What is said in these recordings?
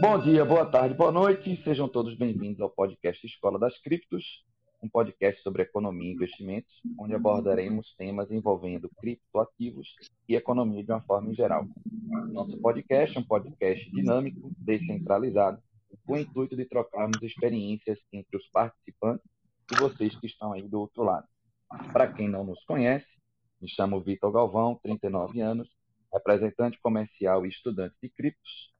Bom dia, boa tarde, boa noite. Sejam todos bem-vindos ao podcast Escola das Criptos, um podcast sobre economia e investimentos, onde abordaremos temas envolvendo criptoativos e economia de uma forma em geral. Nosso podcast é um podcast dinâmico, descentralizado, com o intuito de trocarmos experiências entre os participantes e vocês que estão aí do outro lado. Para quem não nos conhece, me chamo Vitor Galvão, 39 anos, representante comercial e estudante de criptos.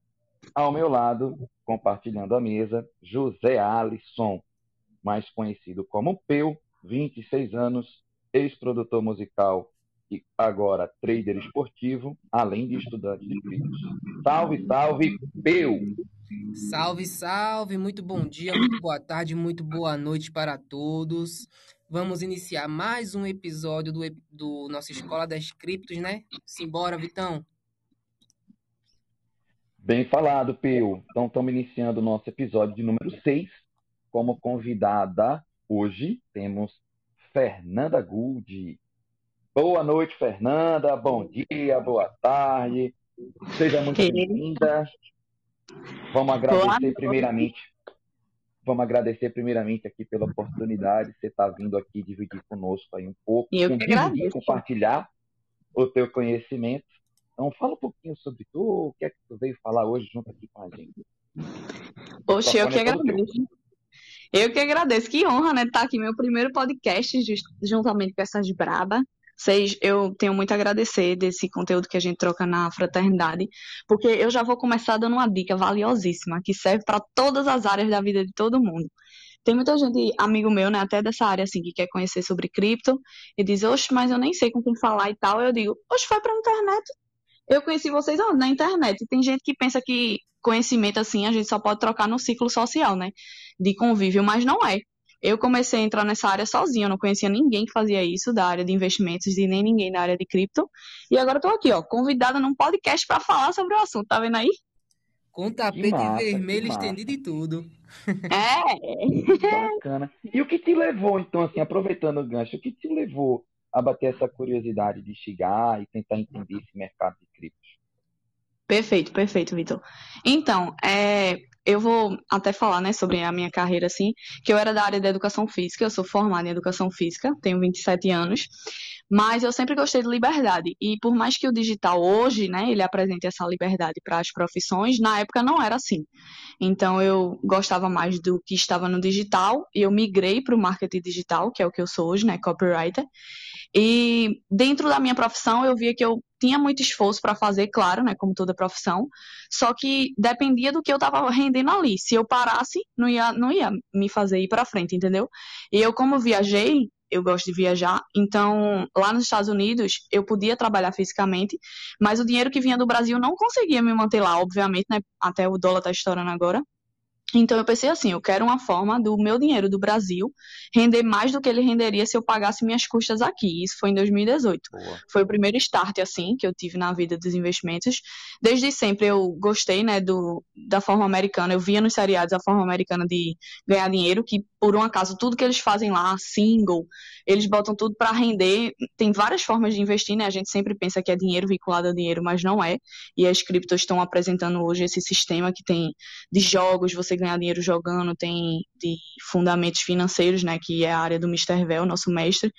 Ao meu lado, compartilhando a mesa, José Alisson, mais conhecido como Peu, 26 anos, ex-produtor musical e agora trader esportivo, além de estudante de criptos. Salve, salve, Peu! Salve, salve, muito bom dia, muito boa tarde, muito boa noite para todos. Vamos iniciar mais um episódio do, do nossa Escola das Criptos, né? Simbora, Vitão. Bem falado, Peu. Então, estamos iniciando o nosso episódio de número 6. Como convidada hoje, temos Fernanda Gould. Boa noite, Fernanda. Bom dia, boa tarde. Seja muito bem-vinda. Vamos agradecer primeiramente. Vamos agradecer primeiramente aqui pela oportunidade de você estar tá vindo aqui dividir conosco aí um pouco, Eu que agradeço. compartilhar o teu conhecimento. Então fala um pouquinho sobre tu, o que é que tu veio falar hoje junto aqui com a gente. Oxe, eu que agradeço. Eu que agradeço, que honra, né, estar tá aqui meu primeiro podcast juntamente com essas braba. Vocês, eu tenho muito a agradecer desse conteúdo que a gente troca na fraternidade, porque eu já vou começar dando uma dica valiosíssima que serve para todas as áreas da vida de todo mundo. Tem muita gente, amigo meu, né, até dessa área assim, que quer conhecer sobre cripto e diz, oxe, mas eu nem sei com quem falar e tal. Eu digo, oxe, vai pra internet. Eu conheci vocês ó, na internet. Tem gente que pensa que conhecimento assim a gente só pode trocar no ciclo social, né? De convívio, mas não é. Eu comecei a entrar nessa área sozinha, eu não conhecia ninguém que fazia isso da área de investimentos e nem ninguém da área de cripto. E agora estou aqui, ó, convidada num podcast para falar sobre o assunto, tá vendo aí? Com tapete massa, vermelho estendido e tudo. É. Bacana. E o que te levou, então, assim, aproveitando o gancho, o que te levou a bater essa curiosidade de chegar e tentar entender esse mercado de criptos? Perfeito, perfeito, Vitor. Então, é, eu vou até falar, né, sobre a minha carreira, assim, que eu era da área da educação física, eu sou formada em educação física, tenho 27 anos, mas eu sempre gostei de liberdade, e por mais que o digital hoje, né, ele apresente essa liberdade para as profissões, na época não era assim. Então, eu gostava mais do que estava no digital, e eu migrei para o marketing digital, que é o que eu sou hoje, né, copywriter, e dentro da minha profissão, eu via que eu tinha muito esforço para fazer, claro, né, como toda profissão, só que dependia do que eu estava rendendo ali. Se eu parasse, não ia, não ia me fazer ir para frente, entendeu? E eu, como viajei, eu gosto de viajar, então lá nos Estados Unidos eu podia trabalhar fisicamente, mas o dinheiro que vinha do Brasil não conseguia me manter lá, obviamente, né? Até o dólar tá estourando agora. Então eu pensei assim, eu quero uma forma do meu dinheiro do Brasil render mais do que ele renderia se eu pagasse minhas custas aqui. Isso foi em 2018. Boa. Foi o primeiro start assim que eu tive na vida dos investimentos. Desde sempre eu gostei, né, do da forma americana. Eu via nos seriados a forma americana de ganhar dinheiro, que por um acaso tudo que eles fazem lá, single, eles botam tudo para render. Tem várias formas de investir, né? A gente sempre pensa que é dinheiro vinculado a dinheiro, mas não é. E as criptos estão apresentando hoje esse sistema que tem de jogos, você ganhar dinheiro jogando, tem de fundamentos financeiros, né? Que é a área do Mr. Vel, nosso mestre.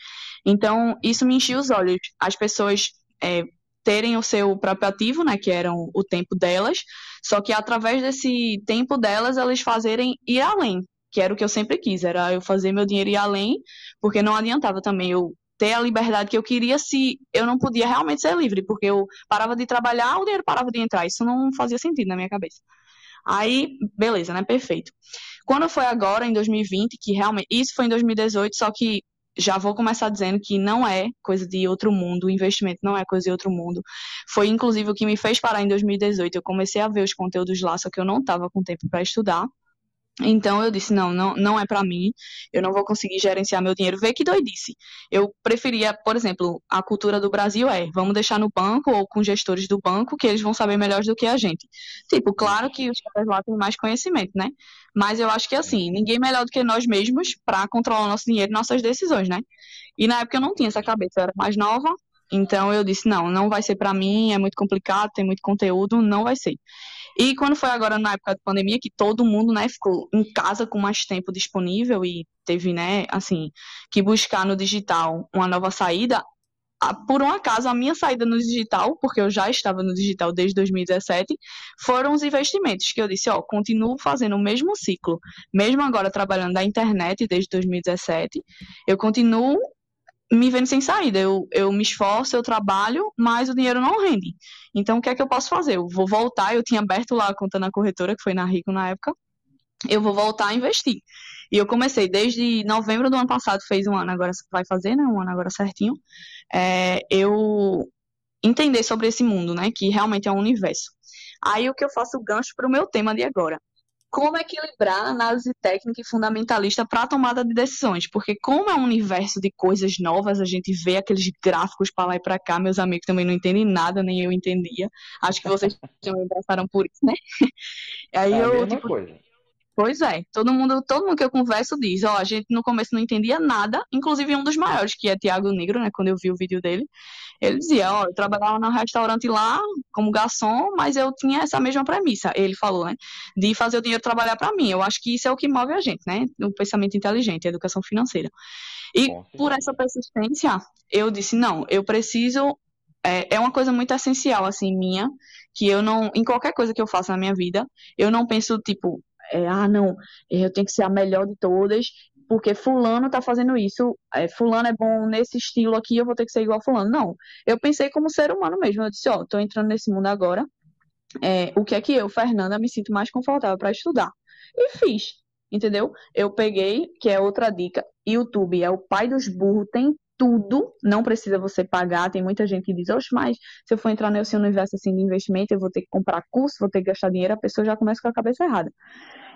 Então, isso me enchia os olhos. As pessoas é, terem o seu próprio ativo, né, que eram o tempo delas, só que através desse tempo delas, elas fazerem ir além, que era o que eu sempre quis, era eu fazer meu dinheiro ir além, porque não adiantava também eu ter a liberdade que eu queria se eu não podia realmente ser livre, porque eu parava de trabalhar, o dinheiro parava de entrar, isso não fazia sentido na minha cabeça. Aí, beleza, né? Perfeito. Quando foi agora, em 2020, que realmente. Isso foi em 2018, só que já vou começar dizendo que não é coisa de outro mundo, o investimento não é coisa de outro mundo. Foi inclusive o que me fez parar em 2018. Eu comecei a ver os conteúdos lá, só que eu não estava com tempo para estudar. Então eu disse, não, não, não é para mim, eu não vou conseguir gerenciar meu dinheiro. Vê que doidice. Eu preferia, por exemplo, a cultura do Brasil é, vamos deixar no banco ou com gestores do banco, que eles vão saber melhor do que a gente. Tipo, claro que os caras lá têm mais conhecimento, né? Mas eu acho que assim, ninguém melhor do que nós mesmos para controlar nosso dinheiro e nossas decisões, né? E na época eu não tinha essa cabeça, eu era mais nova, Então eu disse, não, não vai ser para mim, é muito complicado, tem muito conteúdo, não vai ser. E quando foi agora na época da pandemia, que todo mundo, né, ficou em casa com mais tempo disponível e teve, né, assim, que buscar no digital uma nova saída, por um acaso, a minha saída no digital, porque eu já estava no digital desde 2017, foram os investimentos, que eu disse, ó, continuo fazendo o mesmo ciclo, mesmo agora trabalhando na internet desde 2017, eu continuo me vendo sem saída. Eu, eu me esforço, eu trabalho, mas o dinheiro não rende. Então, o que é que eu posso fazer? Eu vou voltar, eu tinha aberto lá a conta na corretora, que foi na Rico na época, eu vou voltar a investir. E eu comecei desde novembro do ano passado, fez um ano, agora vai fazer, né? Um ano agora certinho. É, eu entender sobre esse mundo, né? Que realmente é um universo. Aí o que eu faço gancho para o meu tema de agora como equilibrar a análise técnica e fundamentalista para a tomada de decisões, porque como é um universo de coisas novas, a gente vê aqueles gráficos para lá e para cá, meus amigos também não entendem nada, nem eu entendia. Acho que vocês também passaram por isso, né? Aí é eu, tipo, coisa. Pois é, todo mundo, todo mundo que eu converso diz, ó, a gente no começo não entendia nada, inclusive um dos maiores, que é Tiago Negro, né, quando eu vi o vídeo dele, ele dizia, ó, eu trabalhava no restaurante lá como garçom, mas eu tinha essa mesma premissa, ele falou, né, de fazer o dinheiro trabalhar para mim. Eu acho que isso é o que move a gente, né, o pensamento inteligente, a educação financeira. E por essa persistência, eu disse, não, eu preciso é, é uma coisa muito essencial, assim, minha, que eu não, em qualquer coisa que eu faça na minha vida, eu não penso, tipo, é, ah, não, eu tenho que ser a melhor de todas, porque fulano tá fazendo isso, é, fulano é bom nesse estilo aqui, eu vou ter que ser igual a fulano. Não, eu pensei como ser humano mesmo, eu disse, ó, tô entrando nesse mundo agora, é, o que é que eu, Fernanda, me sinto mais confortável para estudar? E fiz, entendeu? Eu peguei, que é outra dica, YouTube é o pai dos burros, tem tudo, não precisa você pagar. Tem muita gente que diz, oxe, mas se eu for entrar nesse universo assim de investimento, eu vou ter que comprar curso, vou ter que gastar dinheiro, a pessoa já começa com a cabeça errada.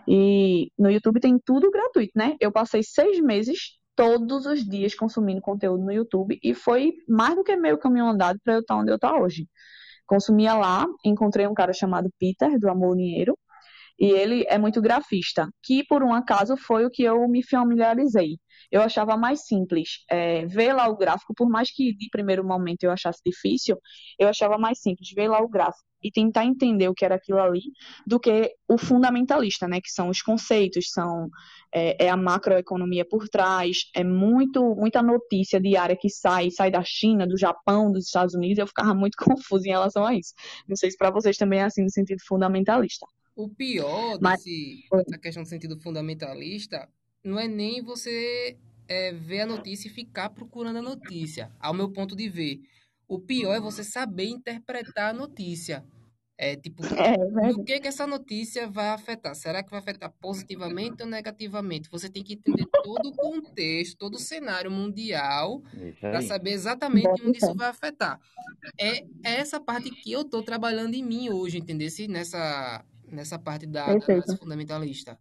E no YouTube tem tudo gratuito, né? Eu passei seis meses todos os dias consumindo conteúdo no YouTube e foi mais do que meio caminho andado para eu estar onde eu estou hoje. Consumia lá, encontrei um cara chamado Peter, do Amor Dinheiro, e ele é muito grafista, que por um acaso foi o que eu me familiarizei eu achava mais simples é, ver lá o gráfico, por mais que de primeiro momento eu achasse difícil, eu achava mais simples ver lá o gráfico e tentar entender o que era aquilo ali, do que o fundamentalista, né? Que são os conceitos, são é, é, a macroeconomia por trás, é muito muita notícia diária que sai, sai da China, do Japão, dos Estados Unidos, e eu ficava muito confusa em relação a isso. Não sei se para vocês também é assim no sentido fundamentalista. O pior desse, Mas... questão do sentido fundamentalista não é nem você é, ver a notícia e ficar procurando a notícia, ao meu ponto de ver. O pior é você saber interpretar a notícia. É tipo, é, o que que essa notícia vai afetar? Será que vai afetar positivamente ou negativamente? Você tem que entender todo o contexto, todo o cenário mundial para saber exatamente onde isso vai afetar. É, essa parte que eu estou trabalhando em mim hoje, entendeu? Nessa, nessa parte da, da fundamentalista.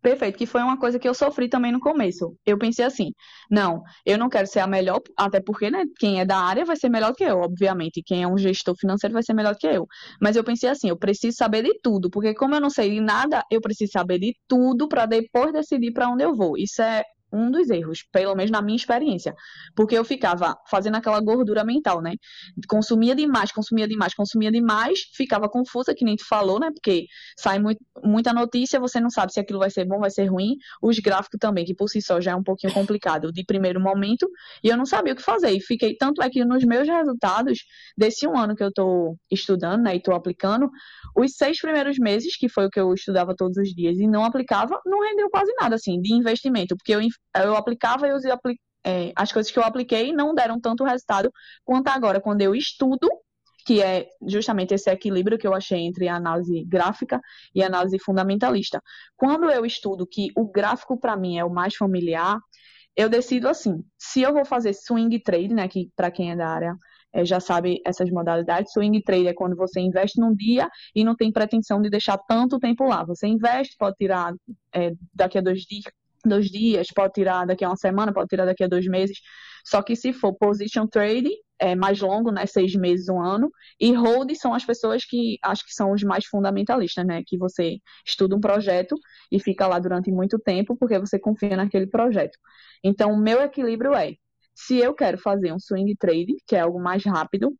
Perfeito, que foi uma coisa que eu sofri também no começo. Eu pensei assim, não, eu não quero ser a melhor, até porque, né, quem é da área vai ser melhor que eu, obviamente, quem é um gestor financeiro vai ser melhor que eu. Mas eu pensei assim, eu preciso saber de tudo, porque como eu não sei de nada, eu preciso saber de tudo para depois decidir para onde eu vou. Isso é um dos erros, pelo menos na minha experiência. Porque eu ficava fazendo aquela gordura mental, né? Consumia demais, consumia demais, consumia demais, ficava confusa, que nem tu falou, né? Porque sai muito, muita notícia, você não sabe se aquilo vai ser bom, vai ser ruim. Os gráficos também, que por si só já é um pouquinho complicado de primeiro momento, e eu não sabia o que fazer. E fiquei, tanto é que nos meus resultados desse um ano que eu tô estudando, né? E tô aplicando, os seis primeiros meses, que foi o que eu estudava todos os dias e não aplicava, não rendeu quase nada, assim, de investimento, porque eu eu aplicava e apli é, as coisas que eu apliquei não deram tanto resultado quanto agora, quando eu estudo, que é justamente esse equilíbrio que eu achei entre análise gráfica e análise fundamentalista. Quando eu estudo que o gráfico para mim é o mais familiar, eu decido assim, se eu vou fazer swing trade, né, que para quem é da área é, já sabe essas modalidades. Swing trade é quando você investe num dia e não tem pretensão de deixar tanto tempo lá. Você investe, pode tirar é, daqui a dois dias, dois dias, pode tirar daqui a uma semana, pode tirar daqui a dois meses. Só que se for position trade, é mais longo, né? Seis meses, um ano. E hold são as pessoas que acho que são os mais fundamentalistas, né? Que você estuda um projeto e fica lá durante muito tempo porque você confia naquele projeto. Então, o meu equilíbrio é se eu quero fazer um swing trade, que é algo mais rápido,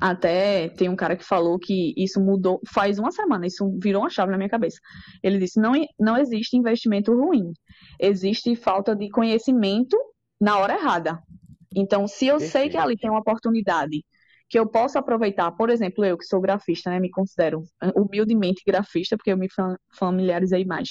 até tem um cara que falou que isso mudou faz uma semana, isso virou uma chave na minha cabeça. Ele disse: não, não existe investimento ruim, existe falta de conhecimento na hora errada. Então, se eu Perfeito. sei que ali tem uma oportunidade que eu posso aproveitar, por exemplo, eu que sou grafista, né, me considero humildemente grafista, porque eu me familiarizei mais.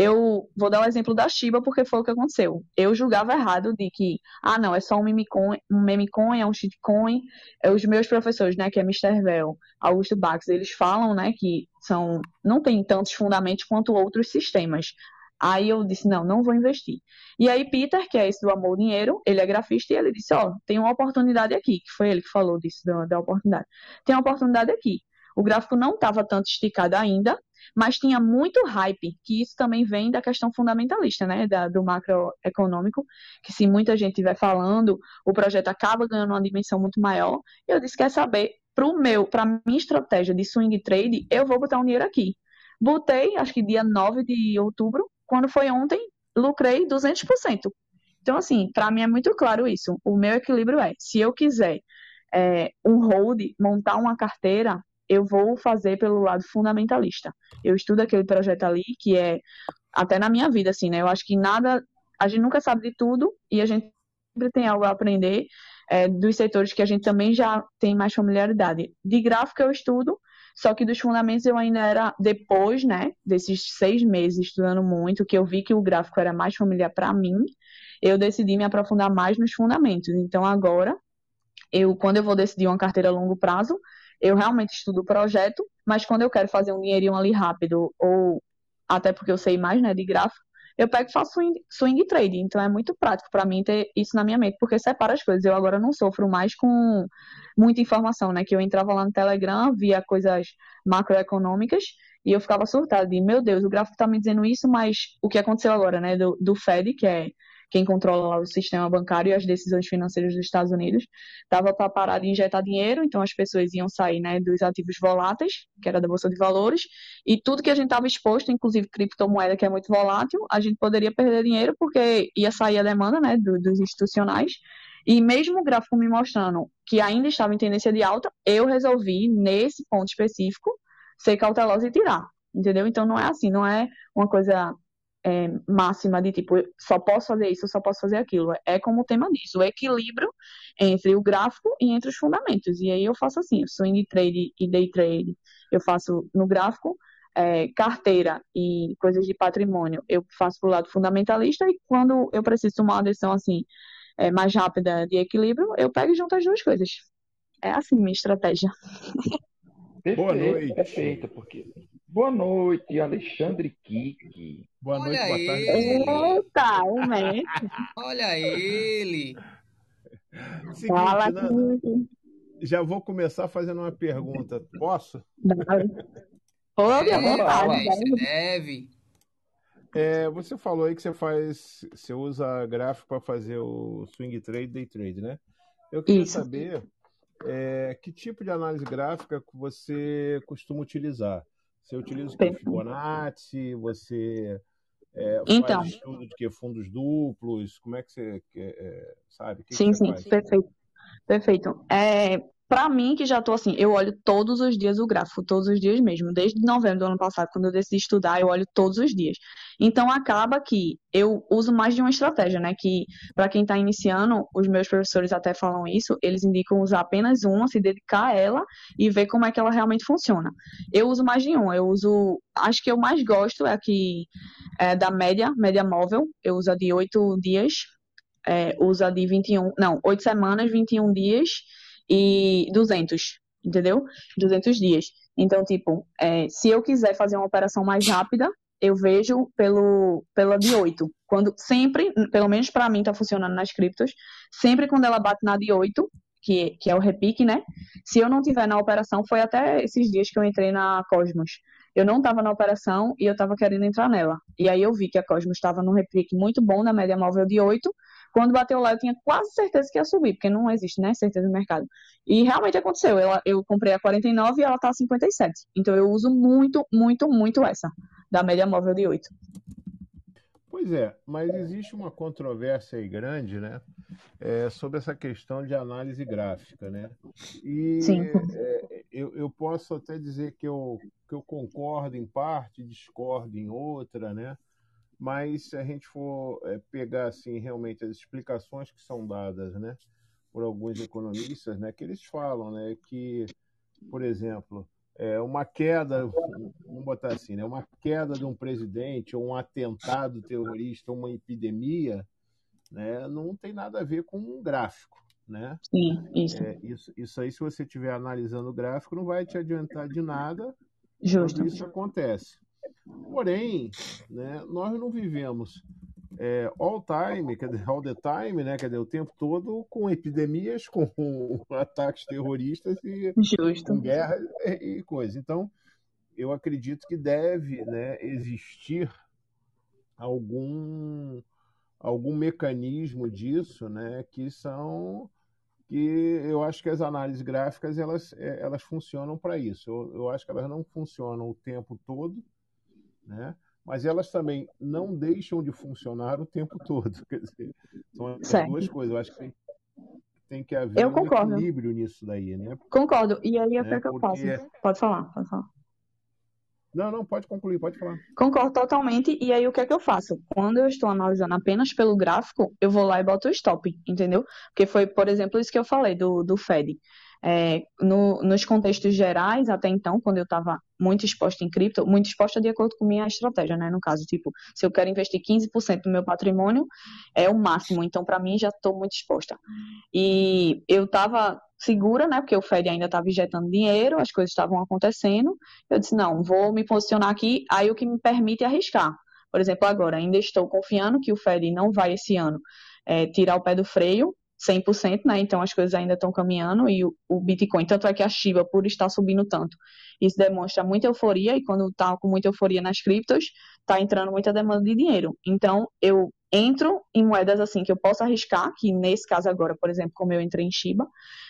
Eu vou dar o um exemplo da Shiba, porque foi o que aconteceu. Eu julgava errado de que, ah, não, é só um meme coin, um meme coin é um shitcoin. É, os meus professores, né, que é Mr. Vel, Augusto Bax, eles falam, né, que são, não tem tantos fundamentos quanto outros sistemas. Aí eu disse, não, não vou investir. E aí Peter, que é esse do Amor Dinheiro, ele é grafista e ele disse, ó, oh, tem uma oportunidade aqui, que foi ele que falou disso, da, da oportunidade. Tem uma oportunidade aqui. O gráfico não estava tanto esticado ainda, mas tinha muito hype, que isso também vem da questão fundamentalista, né, da, do macroeconômico, que se muita gente estiver falando, o projeto acaba ganhando uma dimensão muito maior. E eu disse, quer saber, para meu, para minha estratégia de swing trade, eu vou botar um dinheiro aqui. Botei, acho que dia 9 de outubro, quando foi ontem, lucrei 200%. Então, assim, para mim é muito claro isso. O meu equilíbrio é, se eu quiser é, um hold, montar uma carteira, eu vou fazer pelo lado fundamentalista. Eu estudo aquele projeto ali, que é, até na minha vida, assim, né? Eu acho que nada, a gente nunca sabe de tudo e a gente sempre tem algo a aprender é, dos setores que a gente também já tem mais familiaridade. De gráfico eu estudo, só que dos fundamentos eu ainda era, depois, né, desses seis meses estudando muito, que eu vi que o gráfico era mais familiar para mim, eu decidi me aprofundar mais nos fundamentos. Então agora, eu, quando eu vou decidir uma carteira a longo prazo, eu realmente estudo o projeto, mas quando eu quero fazer um dinheirinho ali rápido, ou até porque eu sei mais, né, de gráfico, eu pego e faço swing, swing trade. Então é muito prático para mim ter isso na minha mente, porque separa as coisas. Eu agora não sofro mais com muita informação, né? Que eu entrava lá no Telegram, via coisas macroeconômicas e eu ficava surtada de, meu Deus, o gráfico está me dizendo isso, mas o que aconteceu agora, né? Do, do Fed, que é quem controla lá o sistema bancário e as decisões financeiras dos Estados Unidos, estava para parar de injetar dinheiro, então as pessoas iam sair né, dos ativos voláteis, que era da Bolsa de Valores, e tudo que a gente estava exposto, inclusive criptomoeda, que é muito volátil, a gente poderia perder dinheiro porque ia sair a demanda né, do, dos institucionais. E mesmo o gráfico me mostrando que ainda estava em tendência de alta, eu resolvi, nesse ponto específico, ser cautelosa e tirar. Entendeu? Então não é assim, não é uma coisa é, máxima de tipo, só posso fazer isso, só posso fazer aquilo. É como o tema diz, o equilíbrio entre o gráfico e entre os fundamentos. E aí eu faço assim, swing trade e day trade, eu faço no gráfico, é, carteira e coisas de patrimônio, eu faço pro lado fundamentalista e quando eu preciso tomar uma decisão assim, é, mais rápida de equilíbrio, eu pego e junto as duas coisas. É assim minha estratégia. Perfeito, Boa noite. Perfeito, porque Boa noite, Alexandre Kiki. Boa Olha noite, boa tarde. Eita, um mês. Olha ele. Seguinte, Fala, né? Já vou começar fazendo uma pergunta. Posso? Pode, é, vontade. Você deve. É, você falou aí que você faz, você usa gráfico para fazer o swing trade, day trade, né? Eu queria Isso. saber é, que tipo de análise gráfica você costuma utilizar. Você utiliza o Fibonacci? Você é, então, faz estudo de que fundos duplos? Como é que você é, sabe? Que sim, que sim, faz? perfeito. Perfeito. É, para mim, que já tô assim, eu olho todos os dias o gráfico, todos os dias mesmo. Desde novembro do ano passado, quando eu decidi estudar, eu olho todos os dias. Então, acaba que eu uso mais de uma estratégia, né? Que, para quem está iniciando, os meus professores até falam isso, eles indicam usar apenas uma, se dedicar a ela e ver como é que ela realmente funciona. Eu uso mais de uma. Eu uso. Acho que eu mais gosto é aqui é, da média, média móvel. Eu uso a de oito dias. É, usa de 21. Não, oito semanas, 21 dias e 200, entendeu? 200 dias. Então, tipo, é, se eu quiser fazer uma operação mais rápida, eu vejo pelo, pela de 8. Quando sempre, pelo menos para mim tá funcionando nas criptos, sempre quando ela bate na de 8, que, que é o repique, né? Se eu não tiver na operação, foi até esses dias que eu entrei na Cosmos. Eu não estava na operação e eu estava querendo entrar nela. E aí eu vi que a Cosmos estava num repique muito bom na média móvel de 8, quando bateu lá, eu tinha quase certeza que ia subir, porque não existe, né, certeza no mercado. E realmente aconteceu. Eu, eu comprei a 49 e ela tá a 57. Então eu uso muito, muito, muito essa, da média móvel de 8. Pois é, mas existe uma controvérsia aí grande, né, é, sobre essa questão de análise gráfica, né? E é, eu, eu, posso até dizer que eu, que eu concordo em parte, discordo em outra, né? Mas se a gente for é, pegar assim realmente as explicações que são dadas, né, por alguns economistas, né, que eles falam, né, que, por exemplo, é, uma queda, vamos botar assim, né, uma queda de um presidente, ou um atentado terrorista, uma epidemia, né, não tem nada a ver com um gráfico. Né? Sim, isso. É, isso. Isso aí, se você estiver analisando o gráfico, não vai te adiantar de nada Justo. isso acontece. Porém, né, nós não vivemos é, all time, quer dizer, all the time, né, quer dizer, o tempo todo com epidemias, com ataques terroristas e Justo. com guerras e, e coisas. Então, eu acredito que deve né, existir algum algum mecanismo disso, né, que são que eu acho que as análises gráficas elas, é, elas funcionam para isso. Eu, eu acho que elas não funcionam o tempo todo, né? mas elas também não deixam de funcionar o tempo todo. Quer dizer, são as certo. duas coisas. Eu acho que tem, tem que haver eu um concordo. equilíbrio nisso daí, né? Concordo. E aí, o que é que eu faço? Pode falar, pode falar. Não, não, pode concluir, pode falar. Concordo totalmente. E aí, o que é que eu faço? Quando eu estou analisando apenas pelo gráfico, eu vou lá e boto o stop, entendeu? Porque foi, por exemplo, isso que eu falei do, do Fed. É, no, nos contextos gerais, até então, quando eu estava muito exposta em cripto, muito exposta de acordo com minha estratégia, né? No caso, tipo, se eu quero investir 15% do meu patrimônio, é o máximo. Então, para mim, já estou muito exposta. E eu estava segura, né? Porque o Fed ainda estava injetando dinheiro, as coisas estavam acontecendo. Eu disse, não, vou me posicionar aqui, aí o que me permite arriscar. Por exemplo, agora, ainda estou confiando que o Fed não vai esse ano é, tirar o pé do freio, 100%, né? Então as coisas ainda estão caminhando e o, Bitcoin, tanto é que a Shiba, por estar subindo tanto, isso demonstra muita euforia e quando está com muita euforia nas criptos, está entrando muita demanda de dinheiro. Então eu entro em moedas assim que eu posso arriscar, que nesse caso agora, por exemplo, como eu entrei em Shiba,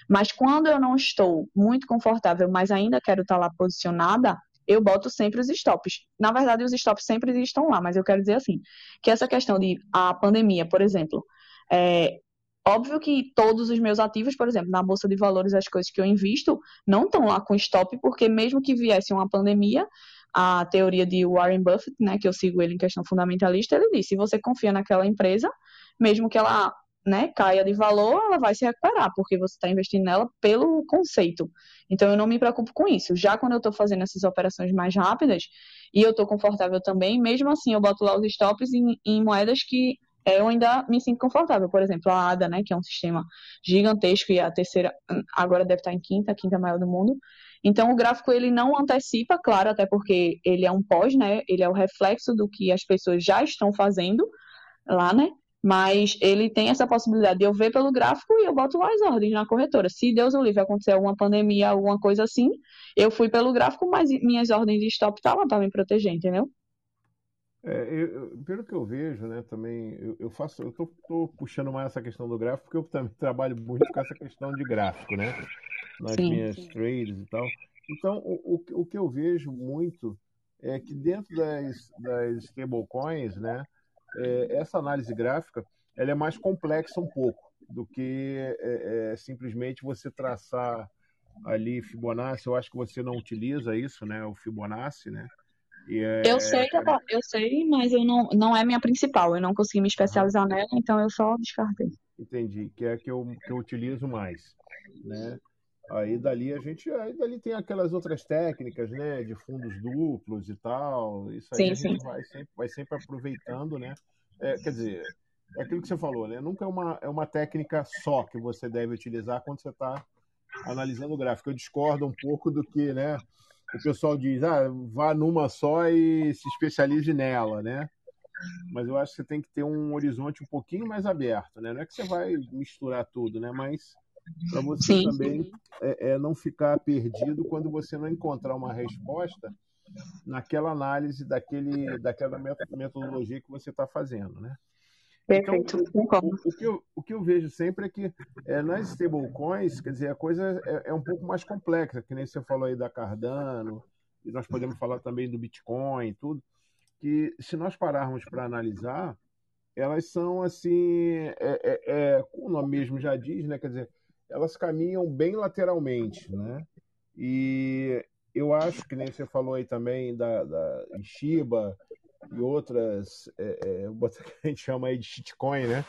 mas quando eu não estou muito confortável, mas ainda quero estar tá lá posicionada, eu boto sempre os stops. Na verdade, os stops sempre estão lá, mas eu quero dizer assim, que essa questão de a pandemia, por exemplo, é, Óbvio que todos os meus ativos, por exemplo, na bolsa de valores, as coisas que eu invisto, não estão lá com stop, porque mesmo que viesse uma pandemia, a teoria de Warren Buffett, né, que eu sigo ele em questão fundamentalista, ele disse: se você confia naquela empresa, mesmo que ela né, caia de valor, ela vai se recuperar, porque você está investindo nela pelo conceito. Então, eu não me preocupo com isso. Já quando eu estou fazendo essas operações mais rápidas, e eu estou confortável também, mesmo assim, eu boto lá os stops em, em moedas que eu ainda me sinto confortável. Por exemplo, a ADA, né, que é um sistema gigantesco e a terceira agora deve estar em quinta, a quinta maior do mundo. Então, o gráfico ele não antecipa, claro, até porque ele é um pós, né? Ele é o reflexo do que as pessoas já estão fazendo lá, né? Mas ele tem essa possibilidade de eu ver pelo gráfico e eu boto lá as ordens na corretora. Se Deus o livre acontecer alguma pandemia, alguma coisa assim, eu fui pelo gráfico, mas minhas ordens de stop tá para me proteger, entendeu? É, eu, pelo que eu vejo, né, também, eu, eu faço, eu tô, tô, puxando mais essa questão do gráfico, porque eu também trabalho muito com essa questão de gráfico, né, nas sim, minhas sim. trades e tal. Então, o, o, o, que eu vejo muito é que dentro das, das stablecoins, né, é, essa análise gráfica, ela é mais complexa um pouco do que é, é simplesmente você traçar ali Fibonacci. Eu acho que você não utiliza isso, né, o Fibonacci, né, é... Eu sei, eu sei, mas eu não, não é minha principal. Eu não consegui me especializar nela, então eu só descartei. Entendi, que é a que eu, que eu utilizo mais, né? Aí dali a gente, aí dali tem aquelas outras técnicas, né, de fundos duplos e tal. Isso aí sim, a gente sim. vai sempre, vai sempre aproveitando, né? É, quer dizer, é aquilo que você falou, né? Nunca é uma, é uma técnica só que você deve utilizar quando você está analisando o gráfico. Eu discordo um pouco do que, né? O pessoal diz, ah, vá numa só e se especialize nela, né? Mas eu acho que você tem que ter um horizonte um pouquinho mais aberto, né? Não é que você vai misturar tudo, né? Mas para você sim, também. É, é, não ficar perdido quando você não encontrar uma resposta naquela análise daquele, daquela metodologia que você está fazendo, né? Perfeito, então, o, o, que eu, o que eu vejo sempre é que é, nas stablecoins, quer dizer, a coisa é, é, um pouco mais complexa, que nem você falou aí da Cardano, e nós podemos falar também do Bitcoin e tudo. que, se nós pararmos para analisar, elas são assim, é, é, é, como o nome mesmo já diz, né? Quer dizer, elas caminham bem lateralmente, né? E eu acho que nem você falou aí também da, da Shiba e outras, é, é, a gente chama aí de shitcoin, né?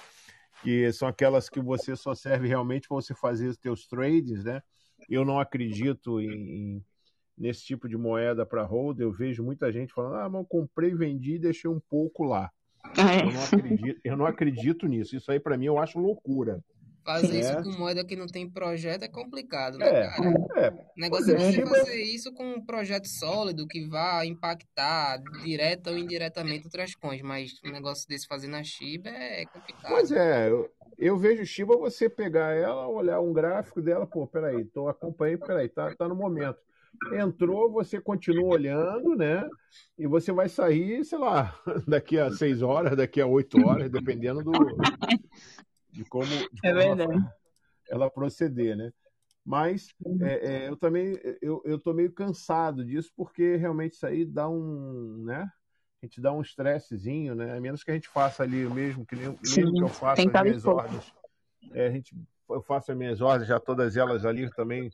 Que são aquelas que você só serve realmente para você fazer os teus trades, né? Eu não acredito em, em nesse tipo de moeda para hold. Eu vejo muita gente falando, ah, mas eu comprei, vendi e deixei um pouco lá. É. Eu, não acredito, eu não acredito nisso. Isso aí para mim eu acho loucura. Fazer é. isso com moeda que não tem projeto é complicado, né, é, cara? É. O negócio é, é fazer isso com um projeto sólido que vá impactar direta ou indiretamente outras coisas, mas um negócio desse fazer na Shiba é complicado. Pois é, eu, eu vejo Shiba você pegar ela, olhar um gráfico dela, pô, peraí, tô acompanhando, peraí, tá, tá no momento. Entrou, você continua olhando, né? E você vai sair, sei lá, daqui a seis horas, daqui a oito horas, dependendo do, de como, de é verdade. Ela, ela, proceder, né? Mas é, é, eu também eu, eu tô meio cansado disso porque realmente isso aí dá um, né? A gente dá um estressezinho, né? A menos que a gente faça ali mesmo, que nem, Sim, mesmo que eu faça as minhas ordens. É, a gente, eu faço as minhas ordens, já todas elas ali também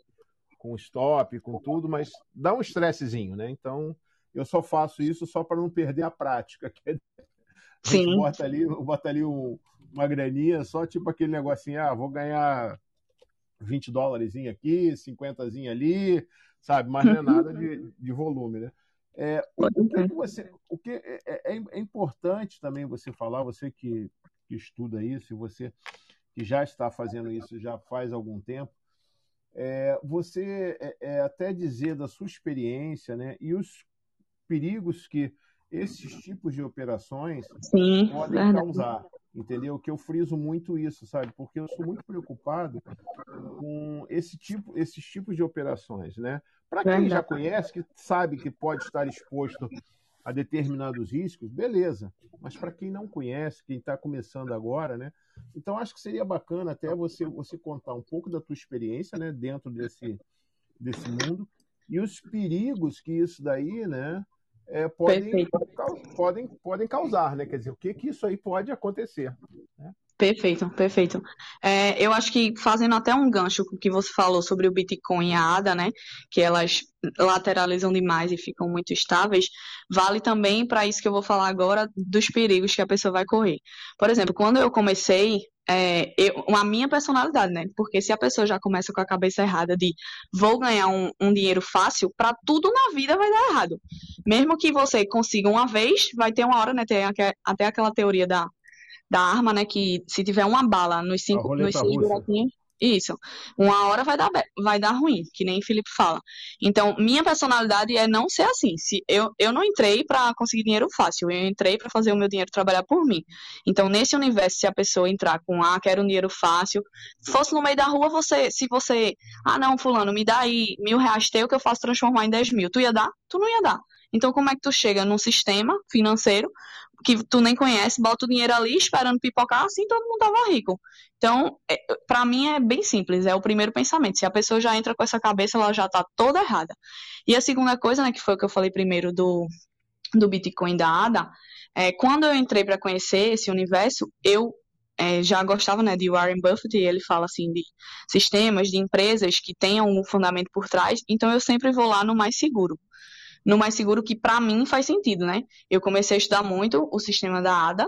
com stop, com tudo, mas dá um estressezinho, né? Então eu só faço isso só para não perder a prática. A gente Sim. bota ali, bota ali um, uma graninha, só tipo aquele negocinho, ah, vou ganhar 20 dólares aqui, 50 ali, sabe? Mas não é nada de, de volume, né? É, o que, você, o que é, é, é, importante também você falar, você que, que estuda isso, e você que já está fazendo isso já faz algum tempo, é, você é, é, até dizer da sua experiência, né? E os perigos que esses tipos de operações Sim, podem verdade. causar entendeu? Que eu friso muito isso, sabe? Porque eu sou muito preocupado com esse tipo, esses tipos de operações, né? Para quem já conhece, que sabe que pode estar exposto a determinados riscos, beleza. Mas para quem não conhece, quem está começando agora, né? Então acho que seria bacana até você você contar um pouco da tua experiência, né? Dentro desse desse mundo e os perigos que isso daí, né? É, podem, podem, podem causar, né? Quer dizer, o que, que isso aí pode acontecer. Né? Perfeito, perfeito. É, eu acho que fazendo até um gancho com o que você falou sobre o Bitcoin e a ADA, né? Que elas lateralizam demais e ficam muito estáveis, vale também para isso que eu vou falar agora dos perigos que a pessoa vai correr. Por exemplo, quando eu comecei, é, eu, a minha personalidade, né? Porque se a pessoa já começa com a cabeça errada de vou ganhar um, um dinheiro fácil, para tudo na vida vai dar errado. Mesmo que você consiga uma vez, vai ter uma hora, né? Tem até aquela teoria da, da arma, né? Que se tiver uma bala nos cinco, nos seis buraquinhos, isso. Uma hora vai dar, vai dar ruim, que nem Felipe fala. Então, minha personalidade é não ser assim. Se eu, eu não entrei para conseguir dinheiro fácil, eu entrei para fazer o meu dinheiro trabalhar por mim. Então, nesse universo, se a pessoa entrar com, ah, quero um dinheiro fácil, fosse no meio da rua, você, se você, ah, não, fulano, me dá aí mil reais teu que eu faço transformar em dez mil. Tu ia dar? Tu não ia dar. Então, como é que tu chega num sistema financeiro que tu nem conhece, bota o dinheiro ali esperando pipocar, assim todo mundo tava rico. Então, é, para mim é bem simples, é o primeiro pensamento. Se a pessoa já entra com essa cabeça, ela já tá toda errada. E a segunda coisa, né, que foi o que eu falei primeiro do, do Bitcoin da ADA, é, quando eu entrei para conhecer esse universo, eu é, já gostava né, de Warren Buffett, e ele fala assim de sistemas, de empresas que tenham um fundamento por trás, então eu sempre vou lá no mais seguro no mais seguro que para mim faz sentido, né? Eu comecei a estudar muito o sistema da ADA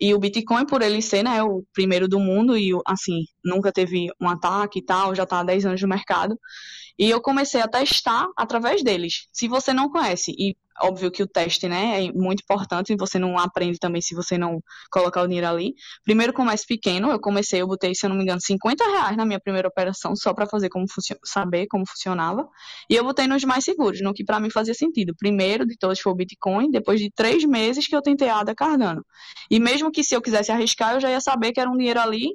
e o Bitcoin, por ele ser né, o primeiro do mundo e, assim, nunca teve um ataque e tal, já está há 10 anos no mercado. E eu comecei a testar através deles. Se você não conhece e óbvio que o teste, né, é muito importante, você não aprende também se você não colocar o dinheiro ali. Primeiro comece pequeno, eu comecei, eu botei, se eu não me engano, 50 reais na minha primeira operação, só para fazer como saber como funcionava. E eu botei nos mais seguros, no que para mim fazia sentido. Primeiro de todos foi o Bitcoin, depois de três meses que eu tentei a ADA Cardano. E mesmo que se eu quisesse arriscar, eu já ia saber que era um dinheiro ali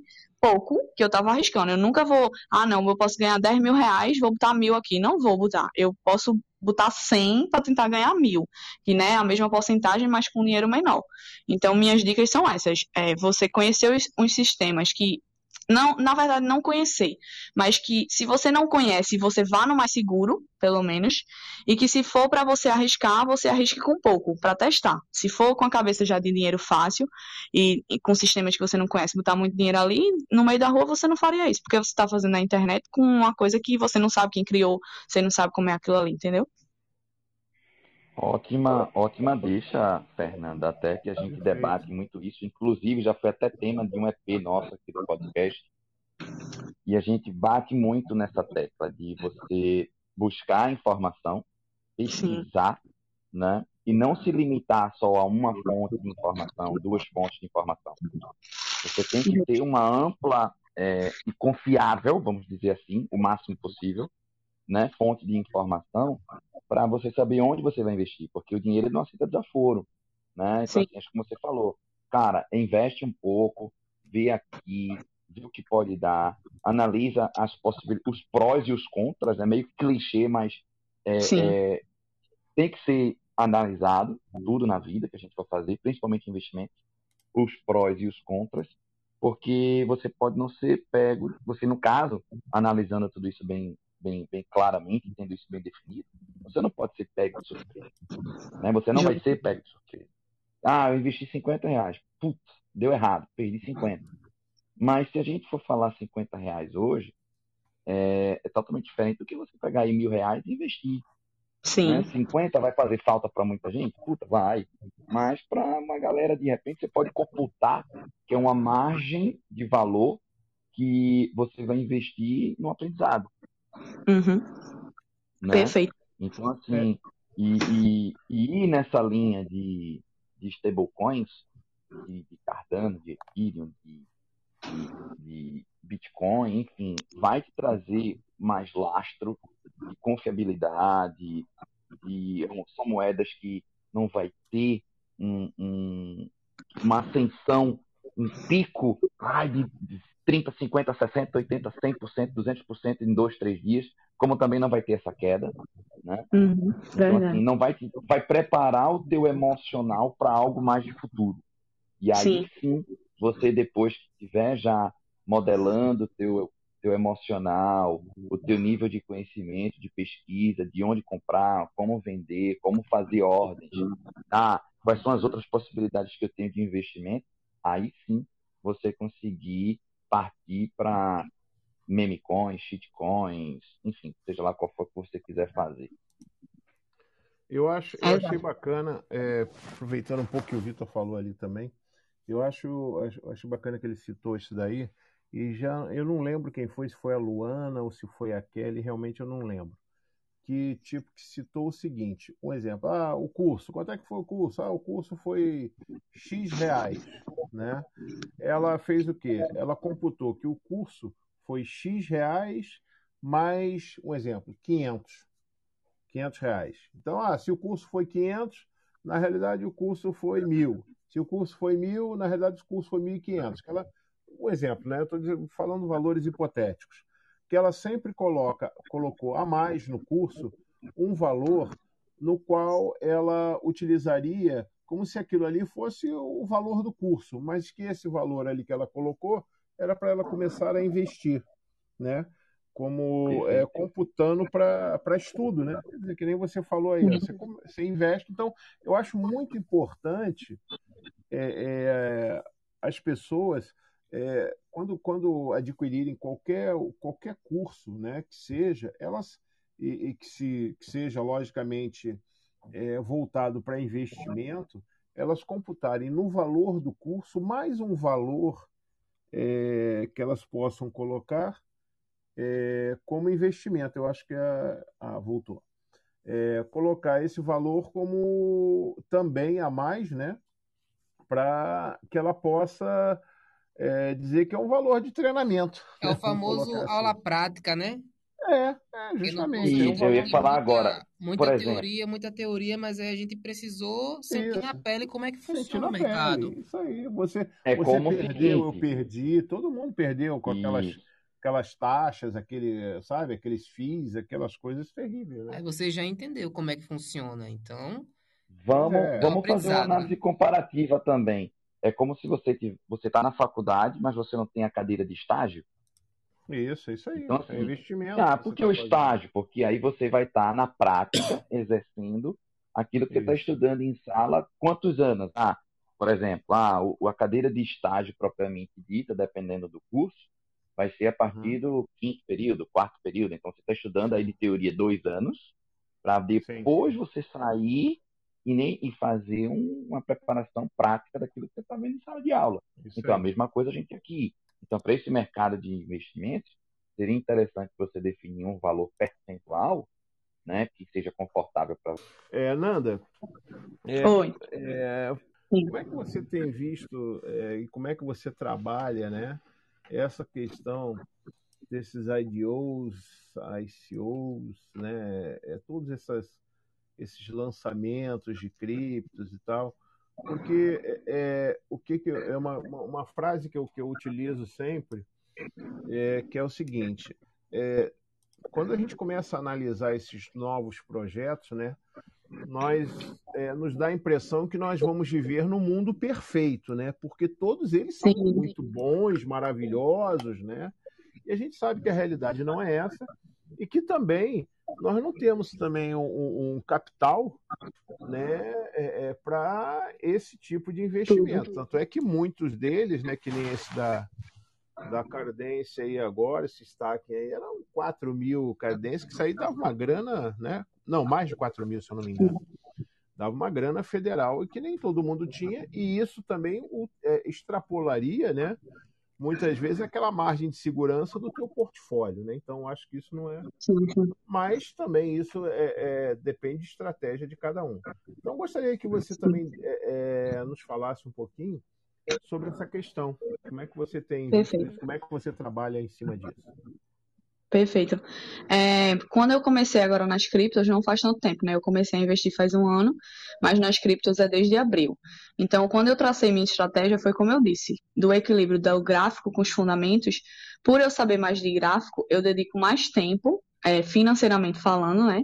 pouco que eu estava arriscando. Eu nunca vou, ah, não, eu posso ganhar 10 mil reais, vou botar mil aqui. Não vou botar. Eu posso botar 100 para tentar ganhar mil, que né, é a mesma porcentagem, mas com dinheiro menor. Então, minhas dicas são essas. É, você conhecer os, os sistemas que não, na verdade, não conhecer, mas que se você não conhece, você vá no mais seguro, pelo menos, e que se for para você arriscar, você arrisque com pouco para testar. Se for com a cabeça já de dinheiro fácil e, e, com sistemas que você não conhece, botar muito dinheiro ali, no meio da rua você não faria isso, porque você está fazendo na internet com uma coisa que você não sabe quem criou, você não sabe como é aquilo ali, entendeu? Ótima, ótima deixa, Fernanda. Até que a gente debate muito isso. Inclusive, já foi até tema de um EP nosso aqui do podcast. E a gente bate muito nessa tecla de você buscar informação, pesquisar, Sim. né? E não se limitar só a uma fonte de informação, duas fontes de informação. Você tem que ter uma ampla é, e confiável, vamos dizer assim, o máximo possível, né, fonte de informação para você saber onde você vai investir, porque o dinheiro não aceita desaforo, né? Então, assim, acho que você falou, cara, investe um pouco, vê aqui, vê o que pode dar, analisa as possibilidades, os prós e os contras, é meio clichê, mas é, é, tem que ser analisado tudo na vida que a gente for fazer, principalmente investimentos, os prós e os contras, porque você pode não ser pego, você no caso, analisando tudo isso bem bem, bem claramente, tendo isso bem definido, você não pode ser pego de surpresa. Né? Você não vai ser pego de surpresa. Ah, eu investi 50 reais. Putz, deu errado, perdi 50. Mas se a gente for falar 50 reais hoje, é, é totalmente diferente do que você pegar aí mil reais e investir. Sim. Né? 50 vai fazer falta para muita gente? Puta, vai. Mas para uma galera, de repente, você pode computar que é uma margem de valor que você vai investir no aprendizado. Uhum. Né? Perfeito. Então, assim, e, e, e ir nessa linha de, de stablecoins, de, de Cardano, de Ethereum, de, de, de Bitcoin, enfim, vai te trazer mais lastro de confiabilidade, e são moedas que não vai ter um, um, uma ascensão, um pico ai, de 30, 50, 60, 80, 100%, 200% em dois, três dias, como também não vai ter essa queda, né? Uhum, então, assim, não vai, vai preparar o teu emocional para algo mais de futuro. E aí sim, sim você depois que estiver já modelando o teu, teu emocional, o teu nível de conhecimento, de pesquisa, de onde comprar, como vender, como fazer ordens, ah, quais são as outras possibilidades que eu tenho de investimento, aí sim você conseguir partir para meme coins, shitcoins, enfim, seja lá qual for que você quiser fazer. Eu acho, eu achei bacana, é, aproveitando um pouco que o Vitor falou ali também, eu acho, acho, acho bacana que ele citou isso daí, e já eu não lembro quem foi, se foi a Luana ou se foi a Kelly, realmente eu não lembro. Que tipo que citou o seguinte, um exemplo, ah, o curso, quanto é que foi o curso? Ah, o curso foi X reais né? Ela fez o quê? Ela computou que o curso foi X reais mais, um exemplo, 500. 500 reais. Então, ah, se o curso foi 500, na realidade o curso foi mil. Se o curso foi mil, na realidade o curso foi 1.500. Ela, um exemplo, né? Eu estou falando valores hipotéticos. Que ela sempre coloca, colocou a mais no curso um valor no qual ela utilizaria como se aquilo ali fosse o valor do curso, mas que esse valor ali que ela colocou era para ela começar a investir, né? Como é, computando para estudo, né? Quer dizer, que nem você falou aí, você, você investe. Então, eu acho muito importante é, é, as pessoas, é, quando, quando adquirirem qualquer, qualquer curso, né, que seja, elas, e, e que, se, que seja, logicamente, é, voltado para investimento, elas computarem no valor do curso mais um valor é, que elas possam colocar é, como investimento. Eu acho que a, a voltou. É, colocar esse valor como também a mais, né? Para que ela possa é, dizer que é um valor de treinamento. É né? o famoso assim. aula prática, né? É, é justamente. Isso, eu ia falar agora. Muita por teoria, exemplo. muita teoria, mas aí a gente precisou sentir isso. na pele como é que funciona o mercado. Pele, isso aí, você, é você como perdeu, eu perdi, todo mundo perdeu com aquelas, aquelas taxas, aquele, sabe, aqueles FIIs, aquelas coisas terríveis. Né? Aí você já entendeu como é que funciona, então. Vamos, é, vamos fazer uma análise comparativa também. é como se você você está na faculdade, mas você não tem a cadeira de estágio. Isso, isso aí. Então, assim, é investimento. Ah, por que tá o estágio? Porque aí você vai estar tá na prática, exercendo aquilo que isso. você está estudando em sala. Quantos anos? Ah, por exemplo, ah, a cadeira de estágio propriamente dita, dependendo do curso, vai ser a partir uhum. do quinto período, quarto período. Então, você está estudando aí de teoria dois anos, para depois sim, sim. você sair e, nem, e fazer um, uma preparação prática daquilo que você está vendo em sala de aula. Isso então, aí. a mesma coisa a gente aqui. Então, para esse mercado de investimentos, seria interessante você definir um valor percentual né, que seja confortável para você. É, Nanda, é, Oi. É, como é que você tem visto é, e como é que você trabalha né, essa questão desses IDOs, ICOs, né, é, todos essas, esses lançamentos de criptos e tal, porque é, é, o que, que é uma, uma frase que eu, que eu utilizo sempre, é, que é o seguinte: é, quando a gente começa a analisar esses novos projetos, né, nós é, nos dá a impressão que nós vamos viver no mundo perfeito, né? Porque todos eles são Sim. muito bons, maravilhosos, né? E a gente sabe que a realidade não é essa e que também nós não temos também um, um capital né, é, é, para esse tipo de investimento. Tanto é que muitos deles, né, que nem esse da, da Cardência aí agora, esse destaque aí, eram 4 mil Cardência, que isso aí dava uma grana, né? Não, mais de 4 mil, se eu não me engano. Dava uma grana federal e que nem todo mundo tinha, e isso também o, é, extrapolaria, né? Muitas vezes é aquela margem de segurança do teu portfólio, né? Então acho que isso não é. Sim, sim. Mas também isso é, é, depende de estratégia de cada um. Então gostaria que você também é, é, nos falasse um pouquinho sobre essa questão. Como é que você tem, Perfeito. como é que você trabalha em cima disso? Perfeito. É, quando eu comecei agora nas criptos, não faz tanto tempo, né? Eu comecei a investir faz um ano, mas nas criptos é desde abril. Então, quando eu tracei minha estratégia, foi como eu disse, do equilíbrio do gráfico com os fundamentos. Por eu saber mais de gráfico, eu dedico mais tempo, é, financeiramente falando, né?